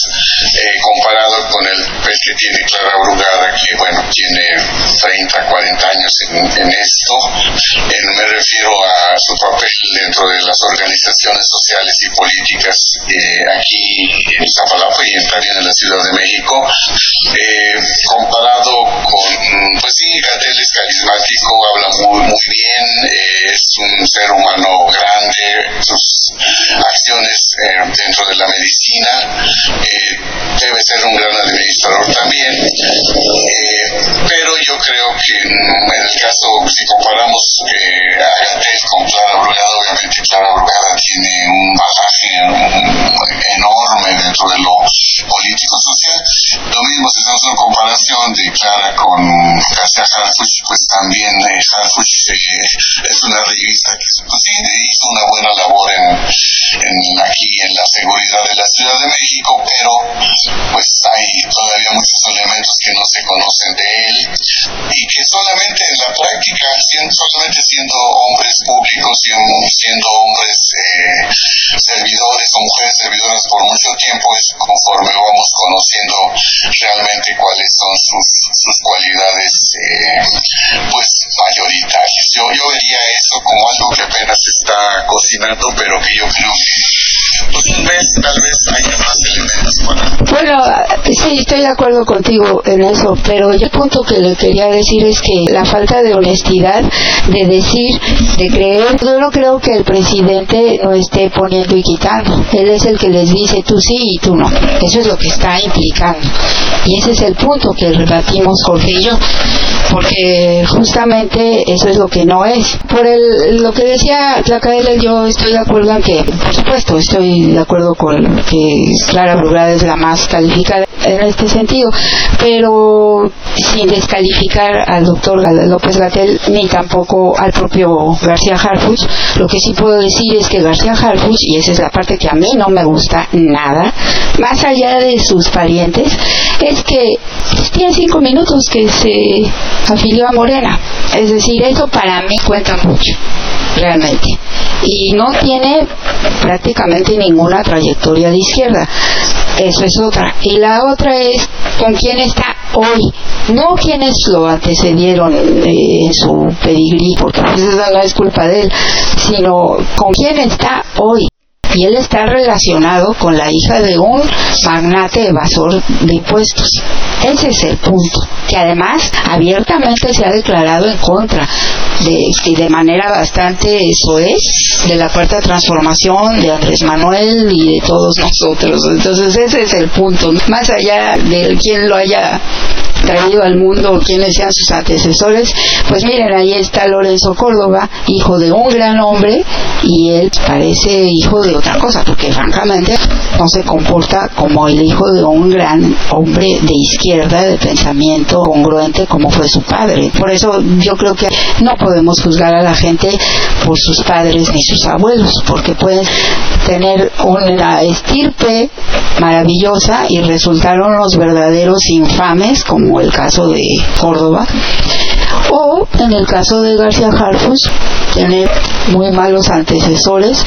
eh, comparado con el que tiene Clara Brugada que bueno tiene 30 40 años en, esto eh, me refiero a su papel dentro de las organizaciones sociales y políticas eh, aquí en Zapalapa y en, también en la Ciudad de México, eh, comparado con, pues sí, Gatel es carismático, habla muy bien, es un ser humano grande, sus acciones de acuerdo contigo en eso, pero el punto que le quería decir es que la falta de honestidad, de decir, de creer, yo no creo que el presidente no esté poniendo y quitando. Él es el que les dice tú sí y tú no. Eso es lo que está implicando. Y ese es el punto que rebatimos Jorge y yo, porque justamente eso es lo que no es. Por el, lo que decía Tlacaela, yo estoy de acuerdo en que, por supuesto, estoy de acuerdo con que Clara Brugada es la más calificada en este sentido, pero sin descalificar al doctor López Gatel ni tampoco al propio García Harfuch. Lo que sí puedo decir es que García Harfuch, y esa es la parte que a mí no me gusta nada, más allá de sus parientes, es que tiene cinco minutos que se afilió a Morena. Es decir, eso para mí cuenta mucho, realmente. Y no tiene prácticamente ninguna trayectoria de izquierda. Eso es otra. Y la otra es con quién está hoy, no quienes lo antecedieron en su pedigrí, porque esa no es culpa de él, sino con quién está hoy y él está relacionado con la hija de un magnate evasor de impuestos. Ese es el punto, que además abiertamente se ha declarado en contra de, y de manera bastante soez de la cuarta transformación de Andrés Manuel y de todos nosotros. Entonces ese es el punto, más allá de quién lo haya traído al mundo, quiénes sean sus antecesores, pues miren, ahí está Lorenzo Córdoba, hijo de un gran hombre, y él parece hijo de otra cosa, porque francamente no se comporta como el hijo de un gran hombre de izquierda, de pensamiento congruente como fue su padre. Por eso yo creo que no podemos juzgar a la gente por sus padres ni sus abuelos, porque pueden tener una estirpe maravillosa y resultaron los verdaderos infames, como el caso de Córdoba, o en el caso de García Harfus, tener muy malos antecesores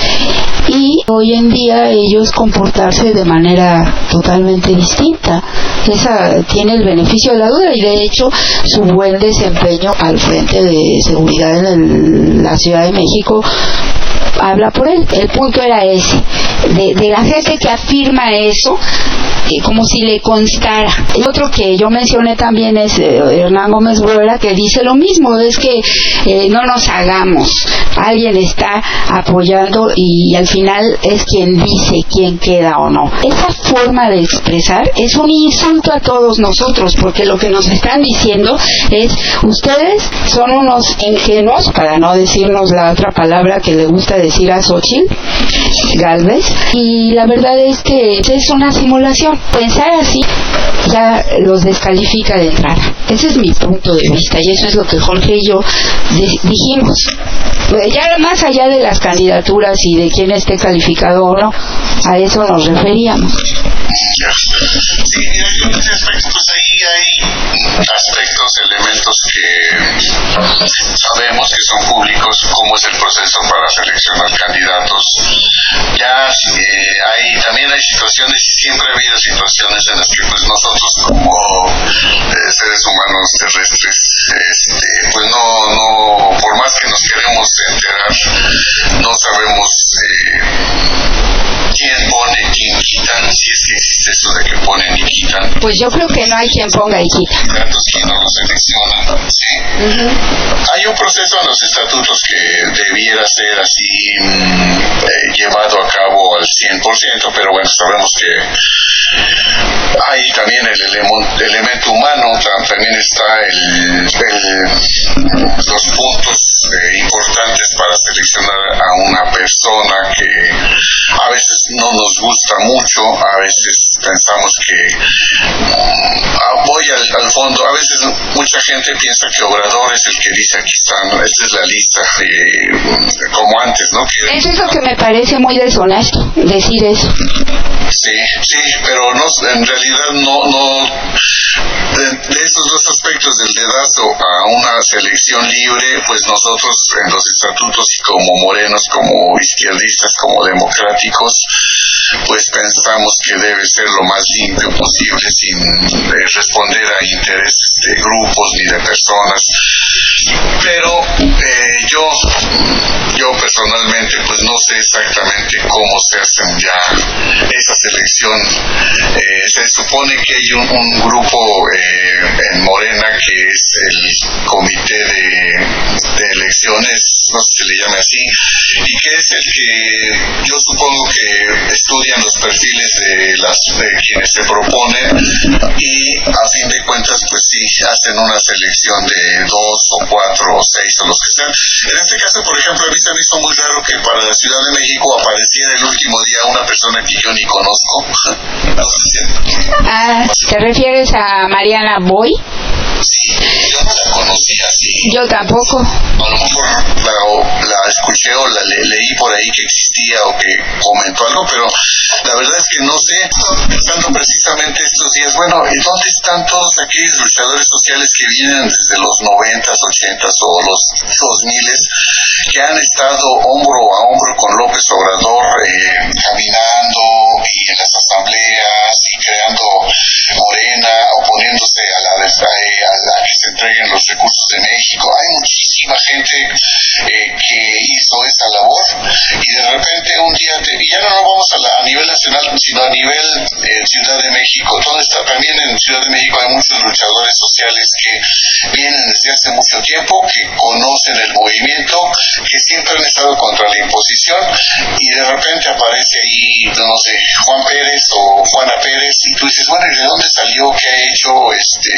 y hoy en día ellos comportarse de manera totalmente distinta. Esa tiene el beneficio de la duda y de hecho su buen desempeño al frente de seguridad en la Ciudad de México habla por él. El punto era ese, de, la gente que afirma eso, eh, como si le constara. Y otro que yo mencioné también es eh, Hernán Gómez Bruera, que dice lo mismo, es que eh, no nos hagamos, alguien está apoyando y, al final es quien dice quién queda o no. Esa forma de expresar es un insulto a todos nosotros, porque lo que nos están diciendo es, ustedes son unos ingenuos, para no decirnos la otra palabra que le gusta decir, a Xochitl Galvez y la verdad es que es una simulación. Pensar así ya los descalifica de entrada. Ese es mi punto de vista y eso es lo que Jorge y yo dijimos. Pues ya más allá de las candidaturas y de quién esté calificado o no, a eso nos referíamos. Sí, mira, yo en ese aspecto, pues ahí hay aspectos, elementos que sabemos que son públicos, cómo es el proceso para seleccionar candidatos. Ya eh, hay, también hay situaciones y siempre ha habido situaciones en las que pues nosotros como eh, seres humanos terrestres, este, pues no, no, por más que nos queremos enterar, no sabemos eh, quién pone, quién quitan, si es que existe eso de que ponen y quitan. Pues yo creo que no hay quien ponga y quita. Que no los seleccionan, sí. Hay un proceso en los estatutos que debiera ser así mm, eh, llevado a cabo al 100%, pero bueno, sabemos que hay también el elemento humano, también está el, los puntos eh, importantes para seleccionar a una persona que a veces no nos gusta mucho, a veces pensamos que mm, voy al, fondo, a veces mucha gente piensa que Obrador es el que dice aquí están, esta es la lista, eh, como antes, ¿no? Que, eso es lo que me parece muy deshonesto, decir eso. Sí, sí, pero no, en realidad no, no, de, de esos dos aspectos del dedazo a una selección libre, pues nosotros en los estatutos como morenos, como izquierdistas, como democráticos, pues pensamos que debe ser lo más limpio posible sin eh, responder a intereses de grupos ni de personas. Pero eh, yo, yo personalmente, pues no sé exactamente cómo se hacen ya esa selección. Eh, se supone que hay un, grupo en Morena que es el comité de, elecciones, no sé si le llame así, y que es el que yo supongo que estudian los perfiles de las de quienes se proponen y a fin de cuentas pues sí hacen una selección de dos o cuatro o seis o los que sean. En este caso, por ejemplo, a mí se me hizo muy raro que para la Ciudad de México apareciera el último día una persona que yo ni conozco. <laughs> ah, ¿te refieres a Mariana Boy? Sí, yo no la conocía así. Yo tampoco. A lo mejor la, la escuché o la leí por ahí que existía o que comentó algo, pero la verdad es que no sé, pensando precisamente estos días, bueno, ¿y dónde están todos aquellos luchadores sociales que vienen desde los noventas, ochentas o los dos miles, que han estado hombro a hombro con López Obrador, eh, caminando y en las asambleas y creando Morena, oponiéndose a la, eh, a la que se entreguen los recursos de México? Hay muchísima gente eh, que hizo esa labor y de repente un día, y ya no nos vamos a, la, a nivel nacional, sino a nivel eh, Ciudad de México. Todo está, también en Ciudad de México hay muchos luchadores sociales que vienen desde hace mucho tiempo, que conocen el movimiento, que siempre han estado contra la imposición y de repente aparece ahí, no sé, Juan Pérez o Juana Pérez y tú dices, bueno, ¿y de dónde salió? ¿Qué ha hecho? Este,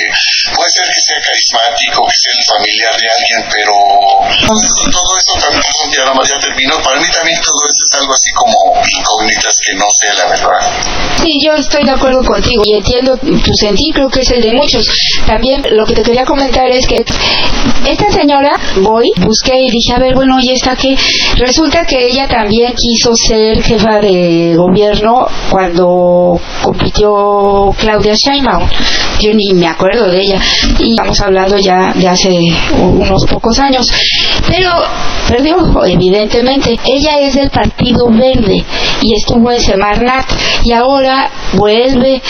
puede ser que sea carismático, que sea el familiar de alguien, pero todo eso también, ya, ya terminó. Para mí también todo eso es algo así como incógnitas que no sé la verdad. Sí, yo estoy de acuerdo contigo y entiendo tu sentir, creo que es el de muchos. También lo que te quería comentar es que esta señora, voy, busqué y dije, a ver, bueno, ¿y esta que Resulta que ella también quiso ser jefa de gobierno cuando compitió Claudia Sheinbaum. Yo ni me acuerdo de ella y estamos hablando ya de hace unos pocos años. Pero perdió, evidentemente. Ella es del Partido Verde y estuvo en Semarnat y ahora vuelve.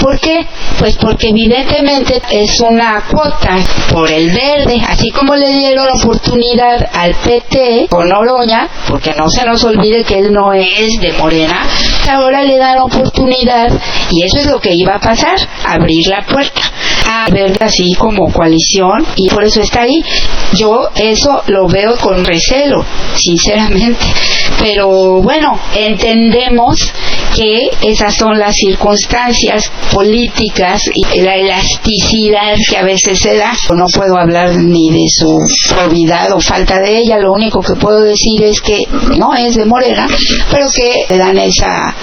¿Por qué? Pues porque evidentemente es una cuota por el verde, así como le dieron oportunidad al PT con Oroña, porque no se nos olvide que él no es de Morena, ahora le dan oportunidad y eso es lo que iba a pasar, abrir la puerta a verde así como coalición y por eso está ahí. Yo eso lo veo con recelo, sinceramente. Pero bueno, entendemos que esas son las circunstancias políticas y la elasticidad que a veces se da. No puedo hablar ni de su probidad o falta de ella, lo único que puedo decir es que no es de Morena, pero que le dan esa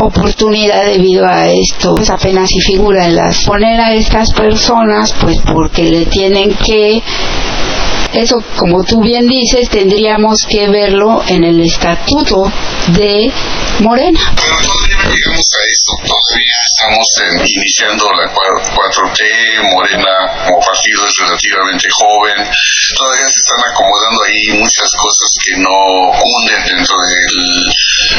oportunidad debido a esto pues apenas si figura en las poner a estas personas pues porque le tienen que eso, como tú bien dices, tendríamos que verlo en el estatuto de Morena. Pero todavía no llegamos a eso, todavía estamos iniciando la 4T, Morena como partido es relativamente joven, todavía se están acomodando ahí muchas cosas que no hunden dentro del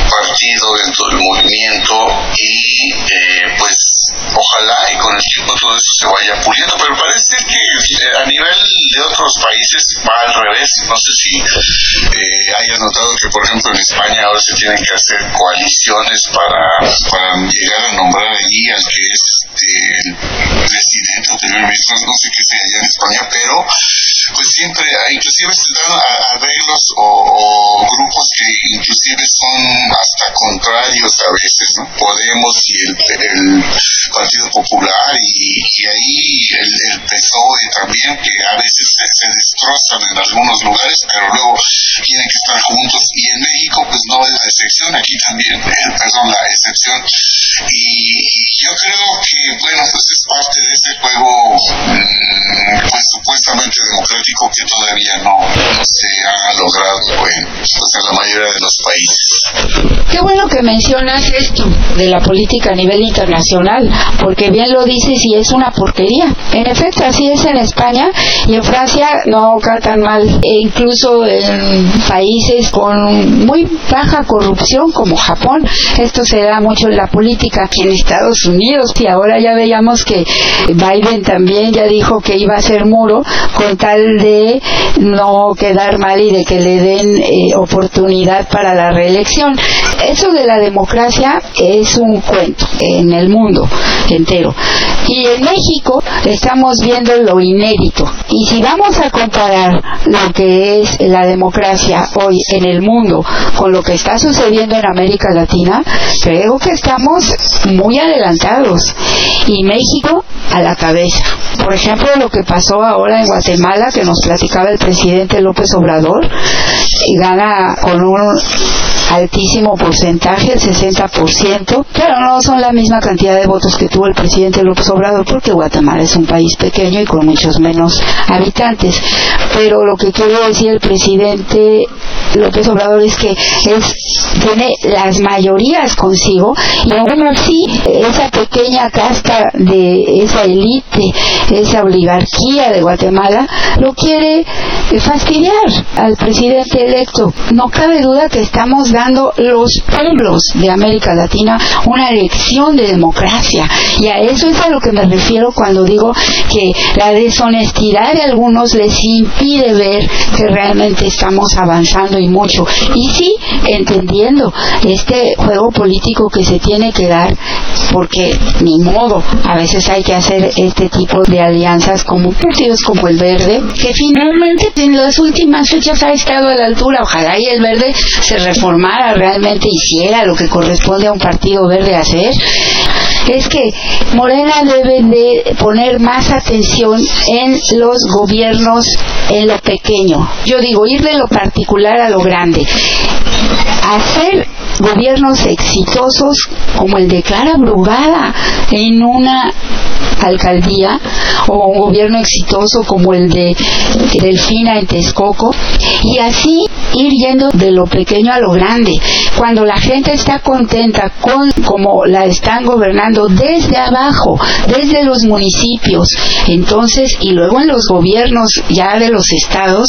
partido, dentro del movimiento y eh, pues ojalá y con el tiempo todo eso se vaya puliendo, pero parece que eh, a nivel de otros países va al revés. No sé si eh, hayas notado que, por ejemplo, en España ahora se tienen que hacer coaliciones para, para llegar a nombrar allí al que es este, el presidente o primer ministro, no sé qué sea allá en España, pero pues siempre, inclusive se dan arreglos o, grupos que inclusive son hasta contrarios a veces. Podemos y el, Partido Popular y, y ahí el, el, PSOE también, que a veces se, destrozan en algunos lugares, pero luego tienen que estar juntos y en México pues no es la excepción, aquí también, eh, perdón, la excepción y, yo creo que, bueno, pues es parte de este juego mm, democrático que todavía no, se ha logrado en, pues, la mayoría de los países. Qué bueno que mencionas esto de la política a nivel internacional, porque bien lo dices y es una porquería. En efecto, así es en España y en Francia no tan mal, e incluso en países con muy baja corrupción como Japón. Esto se da mucho en la política aquí en Estados Unidos y ahora ya veíamos que Biden también ya dijo que iba a ser muro con tal de no quedar mal y de que le den eh, oportunidad para la reelección. Eso de la democracia es un cuento en el mundo entero. Y en México estamos viendo lo inédito. Y si vamos a comparar lo que es la democracia hoy en el mundo con lo que está sucediendo en América Latina, creo que estamos muy adelantados. Y México a la cabeza. Por ejemplo, lo que pasó ahora en Guatemala, que nos platicaba el presidente López Obrador, gana con un altísimo porcentaje, el 60%, pero no son la misma cantidad de votos que tuvo el presidente López Obrador, porque Guatemala es un país pequeño y con muchos menos habitantes. Pero lo que quiere decir el presidente López Obrador es que es, tiene las mayorías consigo y aún así esa pequeña casta de esa élite, esa oligarquía de Guatemala, lo quiere fastidiar al presidente electo. No cabe duda que estamos dando los pueblos de América Latina una lección de democracia y a eso es a lo que me refiero cuando digo que la deshonestidad de algunos les impide ver que realmente estamos avanzando y mucho. Y sí, entendiendo este juego político que se tiene que dar, porque ni modo, a veces hay que hacer este tipo de alianzas como partidos como el Verde, que finalmente en las últimas fechas ha estado a la altura. Ojalá y el Verde se reformara realmente, hiciera lo que corresponde a un partido verde hacer es que Morena debe de poner más atención en los gobiernos en lo pequeño. Yo digo, ir de lo particular a lo grande. Hacer gobiernos exitosos como el de Clara Brugada en una alcaldía o un gobierno exitoso como el de Delfina en Texcoco y así ir yendo de lo pequeño a lo grande. Cuando la gente está contenta con como la están gobernando desde abajo, desde los municipios, entonces y luego en los gobiernos ya de los estados,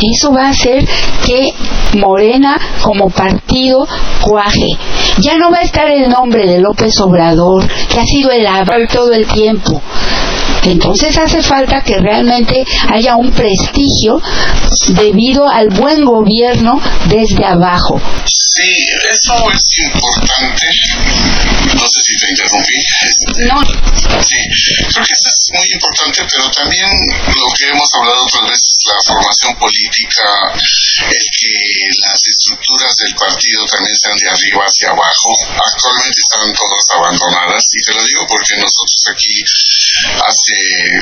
eso va a hacer que Morena como partido cuaje. Ya no va a estar el nombre de López Obrador, que ha sido el aval todo el tiempo. と Entonces hace falta que realmente haya un prestigio debido al buen gobierno desde abajo. Sí, eso es importante. No sé si te interrumpí. No. Sí, creo que eso es muy importante, pero también lo que hemos hablado otras veces, la formación política, el que las estructuras del partido también sean de arriba hacia abajo. Actualmente están todas abandonadas y te lo digo porque nosotros aquí hace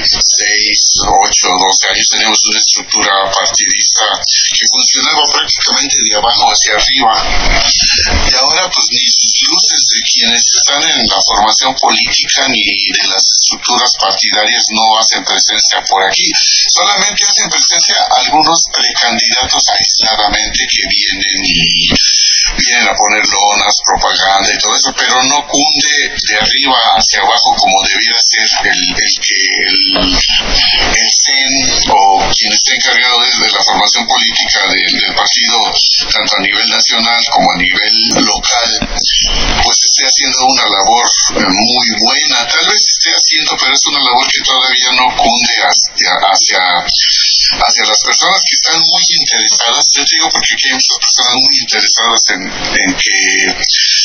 6, 8, 12 años teníamos una estructura partidista que funcionaba prácticamente de abajo hacia arriba. Y ahora pues ni sus luces de quienes están en la formación política ni de las estructuras partidarias no hacen presencia por aquí. Solamente hacen presencia algunos precandidatos aisladamente que vienen y vienen a poner lonas, propaganda y todo eso, pero no cunde de arriba hacia abajo como debiera ser el, el que el, el CEN o quien esté encargado de, la formación política del partido, tanto a nivel nacional como a nivel local, pues esté haciendo una labor muy buena. Tal vez esté haciendo, pero es una labor que todavía no cunde hacia, hacia, hacia las personas que están muy interesadas. Yo te digo porque aquí hay muchas personas muy interesadas en, en que mm,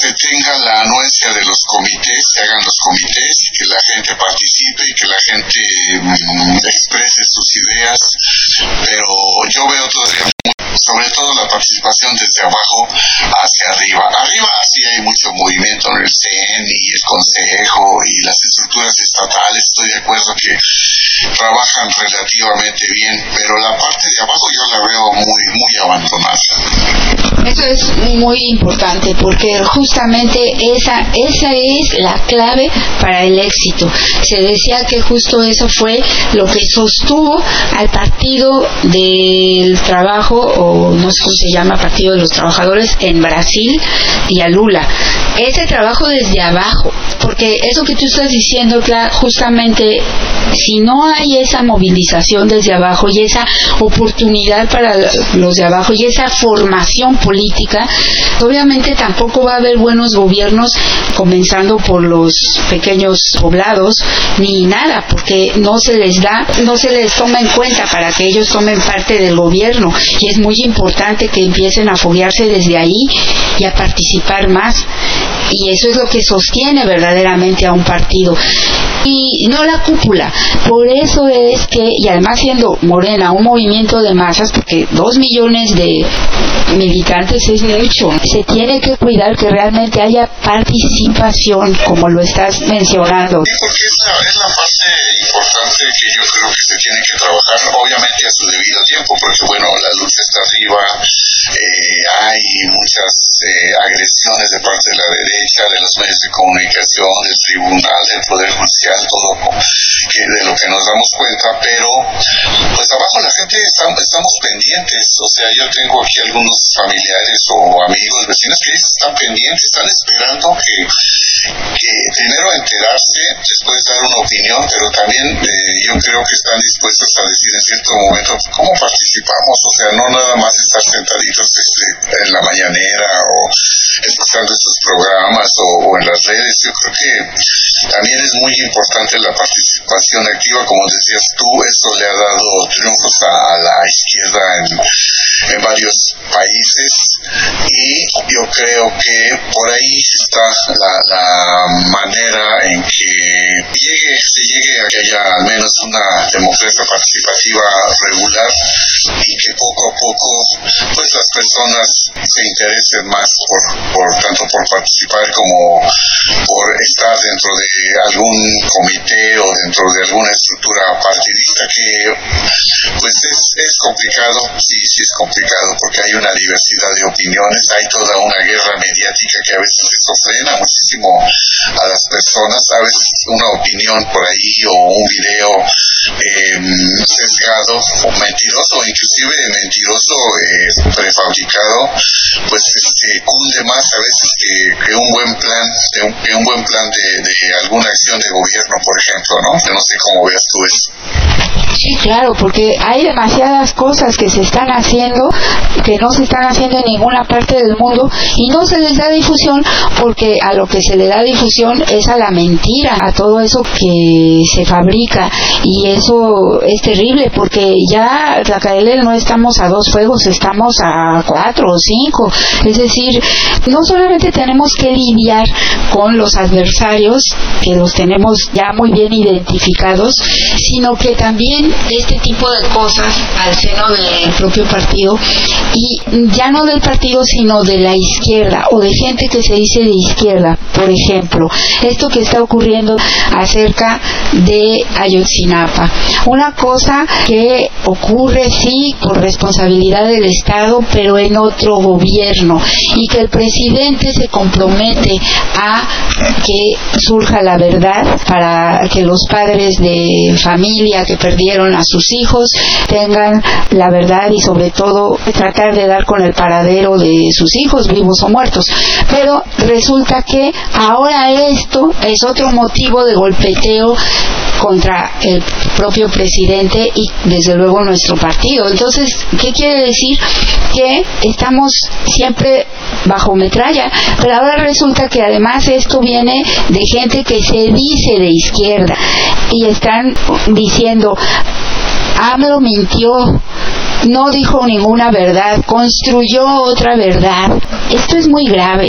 se tenga la anuencia de los comités, se hagan los comités que la gente participe y que la gente mm, exprese sus ideas, pero yo veo todavía sobre todo la participación desde abajo hacia arriba. Arriba sí hay mucho movimiento en el CEN y el Consejo y las estructuras estatales, estoy de acuerdo que trabajan relativamente bien, pero la parte de abajo yo la veo muy, muy abandonada. Eso es muy importante porque justamente esa, esa es la clave para el éxito. Se decía que justo eso fue lo que sostuvo al Partido del Trabajo, o no sé cómo se llama, Partido de los Trabajadores en Brasil y a Lula. Ese trabajo desde abajo, porque eso que tú estás diciendo, justamente si no hay esa movilización desde abajo y esa oportunidad para los de abajo y esa formación política, obviamente tampoco va a haber buenos gobiernos comenzando por los pequeños poblados ni nada, porque no se les da, no se les toma en cuenta para que ellos tomen parte del gobierno. Y es muy importante que empiecen a foguearse desde ahí y a participar más. Y eso es lo que sostiene verdaderamente a un partido. Y no la cúpula. Por eso es que, y además siendo Morena un movimiento de masas, porque dos millones de militantes es se tiene que cuidar que realmente haya participación, como lo estás mencionando. Sí, porque es la, es la parte importante que yo creo que se tiene que trabajar, obviamente a su debido tiempo, porque bueno, la lucha está arriba, eh, hay muchas eh, agresiones de parte de la derecha, de los medios de comunicación, del tribunal, del Poder Judicial, todo que de lo que nos damos cuenta, pero pues abajo la gente está, estamos pendientes, o sea, yo tengo aquí algunos familiares o amigos, vecinos que están pendientes, están esperando que, primero enterarse, después dar una opinión, pero también eh, yo creo que están dispuestos a decir en cierto momento cómo participamos, o sea, no nada más estar sentaditos este, en la mañanera o escuchando estos programas o, en las redes, yo creo que también es muy importante la participación activa, como decías tú, esto le ha dado triunfos a, la izquierda en varios países y yo creo que por ahí está la, manera en que llegue, se llegue a que haya al menos una democracia participativa regular y que poco a poco pues las personas se interesen más por, por tanto por participar como por estar dentro de algún comité o dentro de alguna estructura partidista que pues es, es complicado, sí, sí es complicado porque hay una diversidad de opiniones, hay toda una guerra mediática que a veces eso frena muchísimo a las personas, a veces una opinión por ahí o un video eh, sesgado o mentiroso, inclusive mentiroso eh, prefabricado, pues este, cunde más a veces que, un buen plan, que un buen plan de, alguna acción de gobierno, por ejemplo, ¿no? No sé cómo veas tú eso. Sí, claro, porque hay demasiadas cosas que se están haciendo que no se están haciendo en ninguna parte del mundo y no se les da difusión porque a lo que se le da difusión es a la mentira, a todo eso que se fabrica y eso es terrible porque ya la KL no estamos a dos fuegos, estamos a cuatro o cinco. Es decir, no solamente tenemos que lidiar con los adversarios, que los tenemos ya muy bien identificados, sino que también este tipo de cosas al seno del propio partido y ya no del partido sino de la izquierda o de gente que se dice de izquierda por ejemplo esto que está ocurriendo acerca de Ayotzinapa. Una cosa que ocurre sí por responsabilidad del Estado pero en otro gobierno y que el presidente se compromete a que surja la verdad para que los padres de familia que perdieron a sus hijos tengan la verdad y sobre todo tratar de dar con el paradero de sus hijos vivos o muertos. Pero resulta que ahora esto es otro motivo de golpeteo contra el propio presidente y desde luego nuestro partido. Entonces, ¿qué quiere decir? Que estamos siempre bajo metralla, pero ahora resulta que además esto viene de gente que se dice de izquierda y están diciendo AMLO mintió, no dijo ninguna verdad, construyó otra verdad. Esto es muy grave.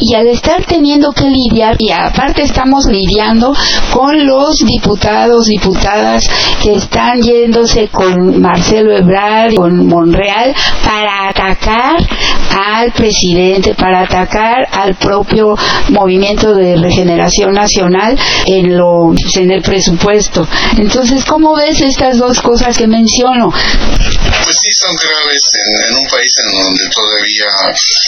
Y al estar teniendo que lidiar, y aparte estamos lidiando con los diputados, diputadas que están yéndose con Marcelo Ebrard, con Monreal, para atacar al presidente, para atacar al propio movimiento de regeneración nacional en lo en el presupuesto. Entonces, ¿cómo ves estas dos cosas que menciono? Pues sí, son graves en, un país en donde todavía,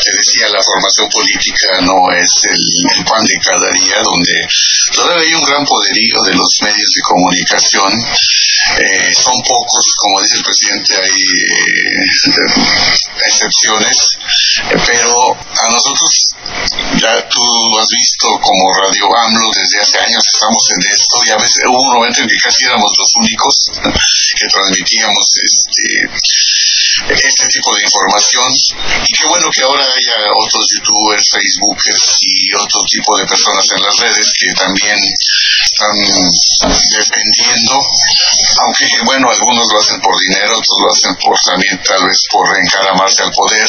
te decía, la formación política no es el, pan de cada día, donde todavía hay un gran poderío de los medios de comunicación. Eh, son pocos, como dice el presidente, hay eh, excepciones, pero a nosotros, ya tú has visto como Radio AMLO, desde hace años estamos en esto, y a veces hubo un momento en que casi éramos los únicos que transmitíamos este este tipo de información. Y qué bueno que ahora haya otros youtubers, facebookers y otro tipo de personas en las redes que también están defendiendo aunque bueno algunos lo hacen por dinero otros lo hacen por también tal vez por encaramarse al poder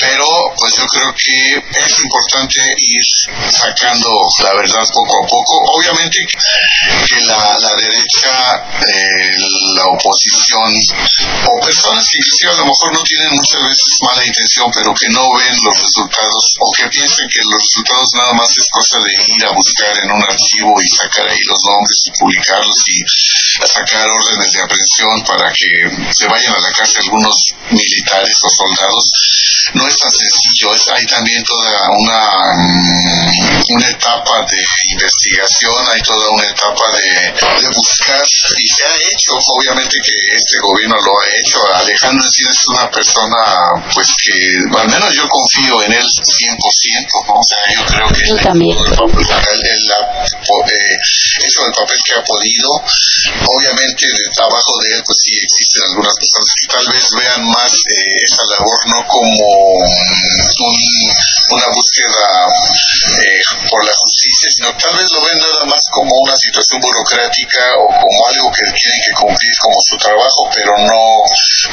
pero pues yo creo que es importante ir sacando la verdad poco a poco. Obviamente que la, la derecha eh, la oposición o personas que a lo mejor no tienen muchas veces mala intención, pero que no ven los resultados o que piensan que los resultados nada más es cosa de ir a buscar en un archivo y sacar ahí los nombres y publicarlos y sacar órdenes de aprehensión para que se vayan a la cárcel algunos militares o soldados. No es tan sencillo, es, hay también toda una, mm, una etapa de investigación, hay toda una etapa de, de buscar y se ha hecho, obviamente que este gobierno lo ha hecho, Alejandro es una persona pues que al menos yo confío en él 100%, ¿no? O sea, yo creo que yo también. Eh, eso del papel que ha podido, obviamente de, abajo de él pues sí existen algunas personas que tal vez vean más eh, labor no como un, una búsqueda eh, por la justicia, sino tal vez lo ven nada más como una situación burocrática o como algo que tienen que cumplir como su trabajo, pero no,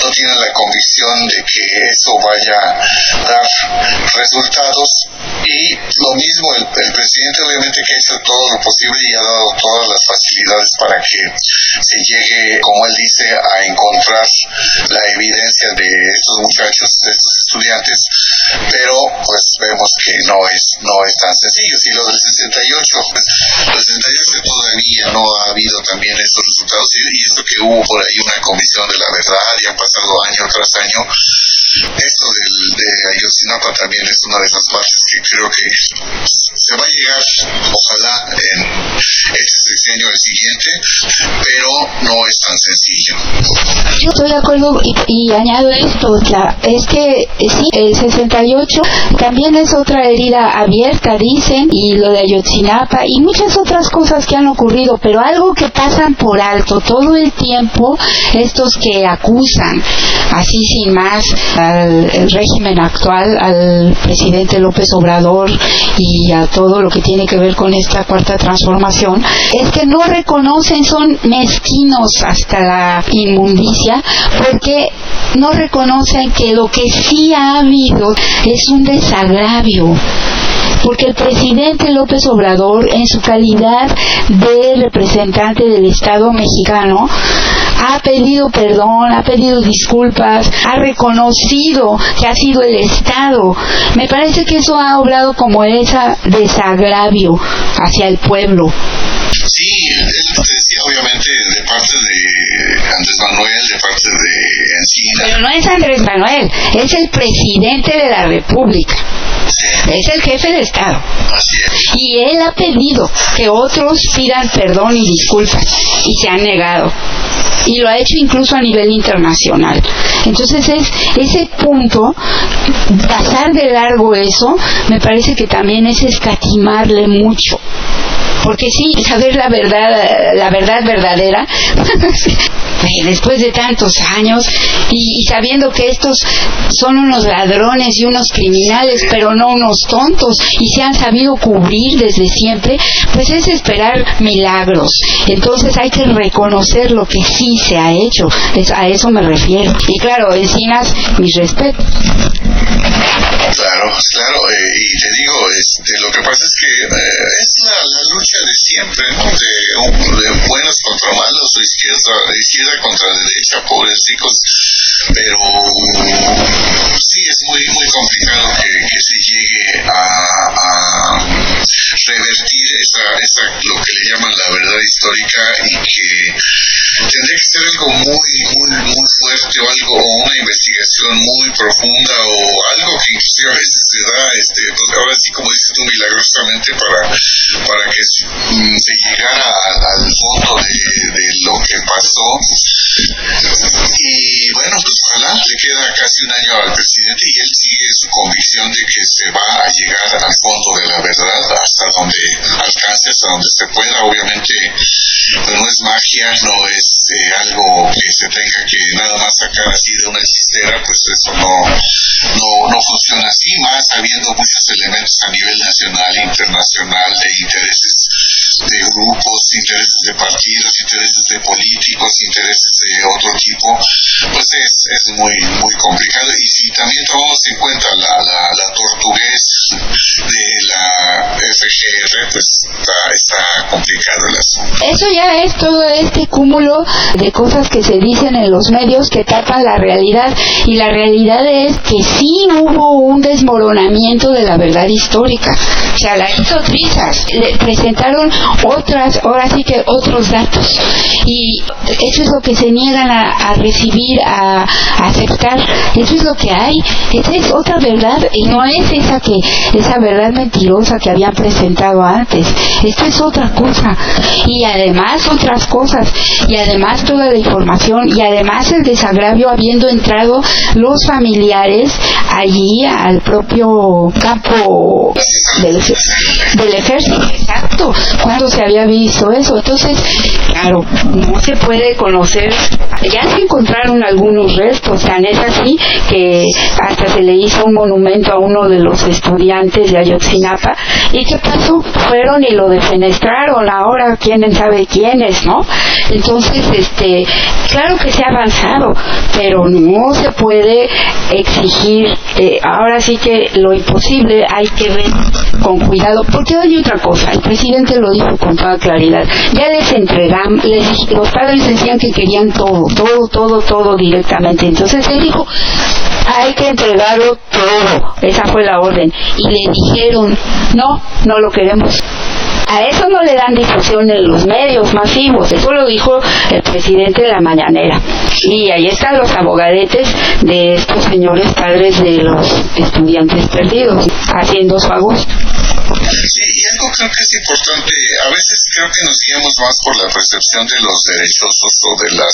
no tienen la convicción de que eso vaya a dar resultados. Y lo mismo el, presidente obviamente que ha hecho todo lo posible y ha dado todas las facilidades para que se llegue como él dice a encontrar la evidencia de estos muchachos de estos estudiantes. Pero pues vemos que no es no es tan sencillo. Si lo del 68 pues el 68 todavía no ha habido también estos resultados y, eso que hubo por ahí una comisión de la verdad y han pasado año tras año esto del, de Ayotzinapa también es una de esas partes que creo que se va a llegar, ojalá, en este sexenio el siguiente, pero no es tan sencillo. Yo estoy de acuerdo y, añado esto, es que sí, el 68 también es otra herida abierta, dicen, y lo de Ayotzinapa y muchas otras cosas que han ocurrido, pero algo que pasan por alto todo el tiempo, estos que acusan, así sin más, al régimen actual, al presidente López Obrador y a todo lo que tiene que ver con esta cuarta transformación, es que no reconocen, son mezquinos hasta la inmundicia, porque no reconocen que lo que sí ha habido es un desagravio porque el presidente López Obrador, en su calidad de representante del Estado mexicano, ha pedido perdón, ha pedido disculpas, ha reconocido que ha sido el Estado. Me parece que eso ha obrado como ese desagravio hacia el pueblo. Sí, eso te decía obviamente de parte de Andrés Manuel, de parte de Encina. Pero no es Andrés Manuel, es el presidente de la República. Es el jefe de Estado. Así es. Y él ha pedido que otros pidan perdón y disculpas y se han negado. Y lo ha hecho incluso a nivel internacional. Entonces es ese punto, pasar de largo eso, me parece que también es escatimarle mucho porque sí, saber la verdad, la verdad verdadera, <laughs> después de tantos años y, sabiendo que estos son unos ladrones y unos criminales, pero no unos tontos y se han sabido cubrir desde siempre, pues es esperar milagros. Entonces hay que reconocer lo que sí se ha hecho, a eso me refiero. Y claro, Encinas, mis respetos. Este, lo que pasa es que eh, es la, lucha de siempre, ¿no? De, de buenos contra malos, de izquierda, izquierda contra derecha, pobres ricos, pero sí es muy muy complicado que, que se llegue a, a revertir esa, esa, lo que le llaman la verdad histórica y que tendría que ser algo muy, muy, muy fuerte o algo, o una investigación muy profunda o algo que inclusive a veces se da, este, pues ahora milagrosamente para, para que mm, se llegara al fondo de, de lo que pasó. Y bueno, pues ojalá le queda casi un año al presidente y él sigue su convicción de que se va a llegar al fondo de la verdad hasta donde alcance, hasta donde se pueda. Obviamente, pues no es magia, no es eh, algo que se tenga que nada más sacar así de una chistera, pues eso no, no, no funciona así, más habiendo muchos elementos internacional de intereses de grupos, intereses de partidos, intereses de políticos, intereses de otro tipo, pues es, es muy, muy complicado. Y si también tomamos en cuenta la, la, la tortugués de la FGR, pues está, está complicado el asunto. Eso ya es todo este cúmulo de cosas que se dicen en los medios que tapan la realidad y la realidad es que sí hubo un desmoronamiento de la verdad histórica. Sea, la hizo trizas. Le presentaron otras, ahora sí que otros datos. Y eso es lo que se niegan a, a recibir, a, aceptar. Eso es lo que hay. Esa es otra verdad y no es esa que, esa verdad mentirosa que habían presentado antes. Esto es otra cosa. Y además otras cosas. Y además toda la información. Y además el desagravio habiendo entrado los familiares allí al propio campo del, del ejército. Exacto. Cuando se había visto eso. Entonces, claro, no se puede conocer. Ya se encontraron algunos restos, tan es así que hasta se le hizo un monumento a uno de los estudiantes de Ayotzinapa. ¿Y qué pasó? Fueron y lo defenestraron. Ahora, quién sabe quiénes, ¿no? Entonces, este, claro que se ha avanzado, pero no se puede exigir. Eh, ahora sí que lo imposible hay que ver con cuidado, porque hay otra cosa. El presidente lo dijo con toda claridad. Ya les entregamos, les, los padres decían que querían todo, todo, todo, todo directamente. Entonces él dijo, hay que entregarlo todo. Esa fue la orden. Y le dijeron, no, no lo queremos. A eso no le dan difusión en los medios masivos, eso lo dijo el presidente de la mañanera. Y ahí están los abogadetes de estos señores padres de los estudiantes perdidos, haciendo su agosto. Sí, y algo creo que es importante, a veces creo que nos guiamos más por la percepción de los derechosos o de las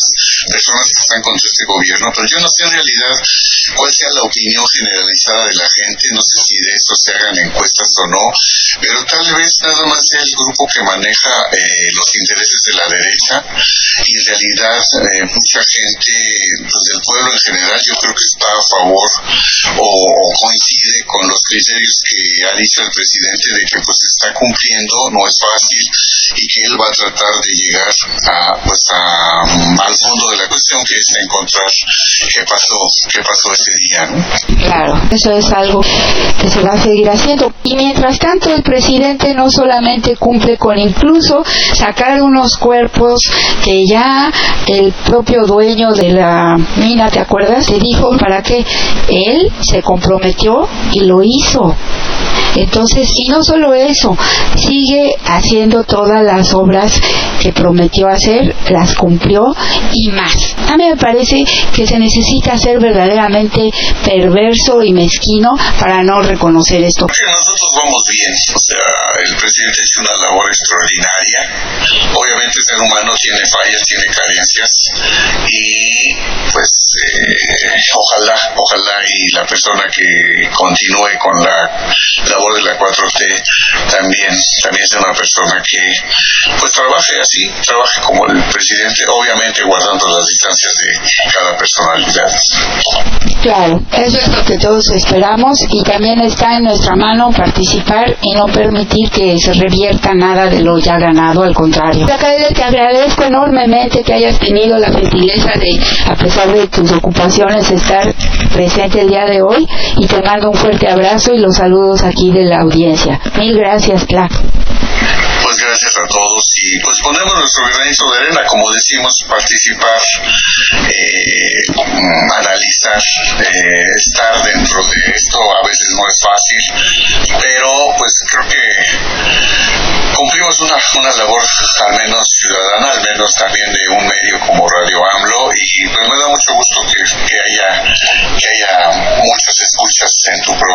personas que están contra este gobierno, pero yo no sé en realidad cuál sea la opinión generalizada de la gente, no sé si de eso se hagan encuestas o no, pero tal vez nada más sea el grupo que maneja eh, los intereses de la derecha y en realidad eh, mucha gente pues, del pueblo en general yo creo que está a favor o, coincide con los criterios que ha dicho el presidente de que pues está cumpliendo, no es fácil y que él va a tratar de llegar a, pues a, al fondo de la cuestión que es encontrar qué pasó, qué pasó ese día. ¿no? Claro, eso es algo que se va a seguir haciendo. Y mientras tanto el presidente no solamente cumple con incluso sacar unos cuerpos que ya el propio dueño de la mina, ¿te acuerdas? Se dijo para qué él se comprometió y lo hizo. Entonces, y no solo eso, sigue haciendo todas las obras que prometió hacer, las cumplió y más. A mí me parece que se necesita ser verdaderamente perverso y mezquino para no reconocer esto. Nosotros vamos bien, o sea, el presidente ha una labor extraordinaria. Obviamente el ser humano tiene fallas, tiene carencias y pues eh, ojalá, ojalá y la persona que continúe con la labor de la 4T también, también sea una persona que pues trabaje así, trabaje como el presidente, obviamente guardando las distancias de cada personalidad. Claro, eso es lo que todos esperamos y también está en nuestra mano participar y no permitir que se revierta nada de lo ya ganado, al contrario. Te agradezco enormemente que hayas tenido la gentileza de, a pesar de tus ocupaciones, estar presente el día de hoy y te mando un fuerte abrazo y los saludos aquí de la audiencia. Mil gracias, Clark. pues gracias a todos y pues ponemos nuestro granito de arena, como decimos, participar, eh, analizar, eh, estar dentro de esto a veces no es fácil, pero pues creo que cumplimos una, una labor al menos ciudadana, al menos también de un medio como Radio AMLO y pues me da mucho gusto que, que haya que haya muchas escuchas en tu programa,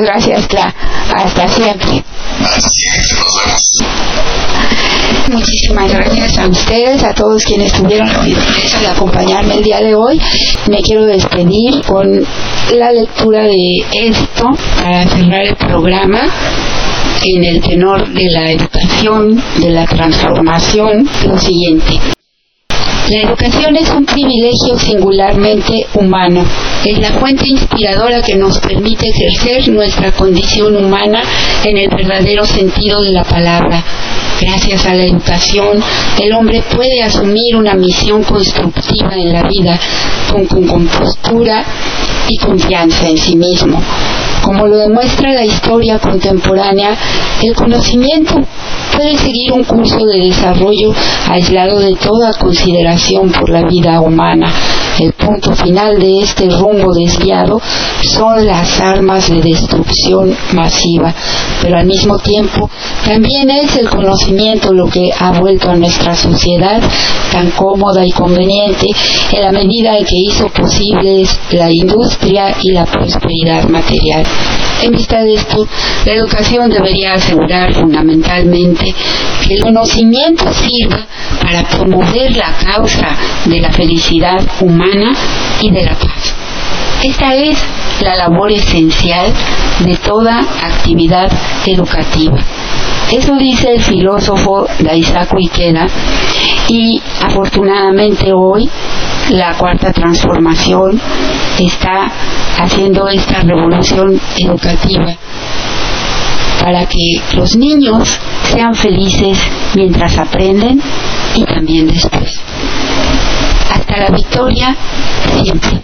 Gracias, Cla. Hasta siempre. Muchísimas gracias a ustedes, a todos quienes tuvieron la gentileza de acompañarme el día de hoy. Me quiero despedir con la lectura de esto para cerrar el programa en el tenor de la educación, de la transformación, lo siguiente. La educación es un privilegio singularmente humano. Es la fuente inspiradora que nos permite ejercer nuestra condición humana en el verdadero sentido de la palabra. Gracias a la educación, el hombre puede asumir una misión constructiva en la vida con, con compostura y confianza en sí mismo. Como lo demuestra la historia contemporánea, el conocimiento puede seguir un curso de desarrollo aislado de toda consideración por la vida humana. El punto final de este rumbo desviado son las armas de destrucción masiva, pero al mismo tiempo también es el conocimiento lo que ha vuelto a nuestra sociedad tan cómoda y conveniente en la medida en que hizo posibles la industria y la prosperidad material. En vista de esto, la educación debería asegurar fundamentalmente que el conocimiento sirva para promover la causa de la felicidad humana y de la paz. Esta es la labor esencial de toda actividad educativa. Eso dice el filósofo Daisaku Ikeda y afortunadamente hoy la cuarta transformación está haciendo esta revolución educativa para que los niños sean felices mientras aprenden y también después. Hasta la victoria siempre.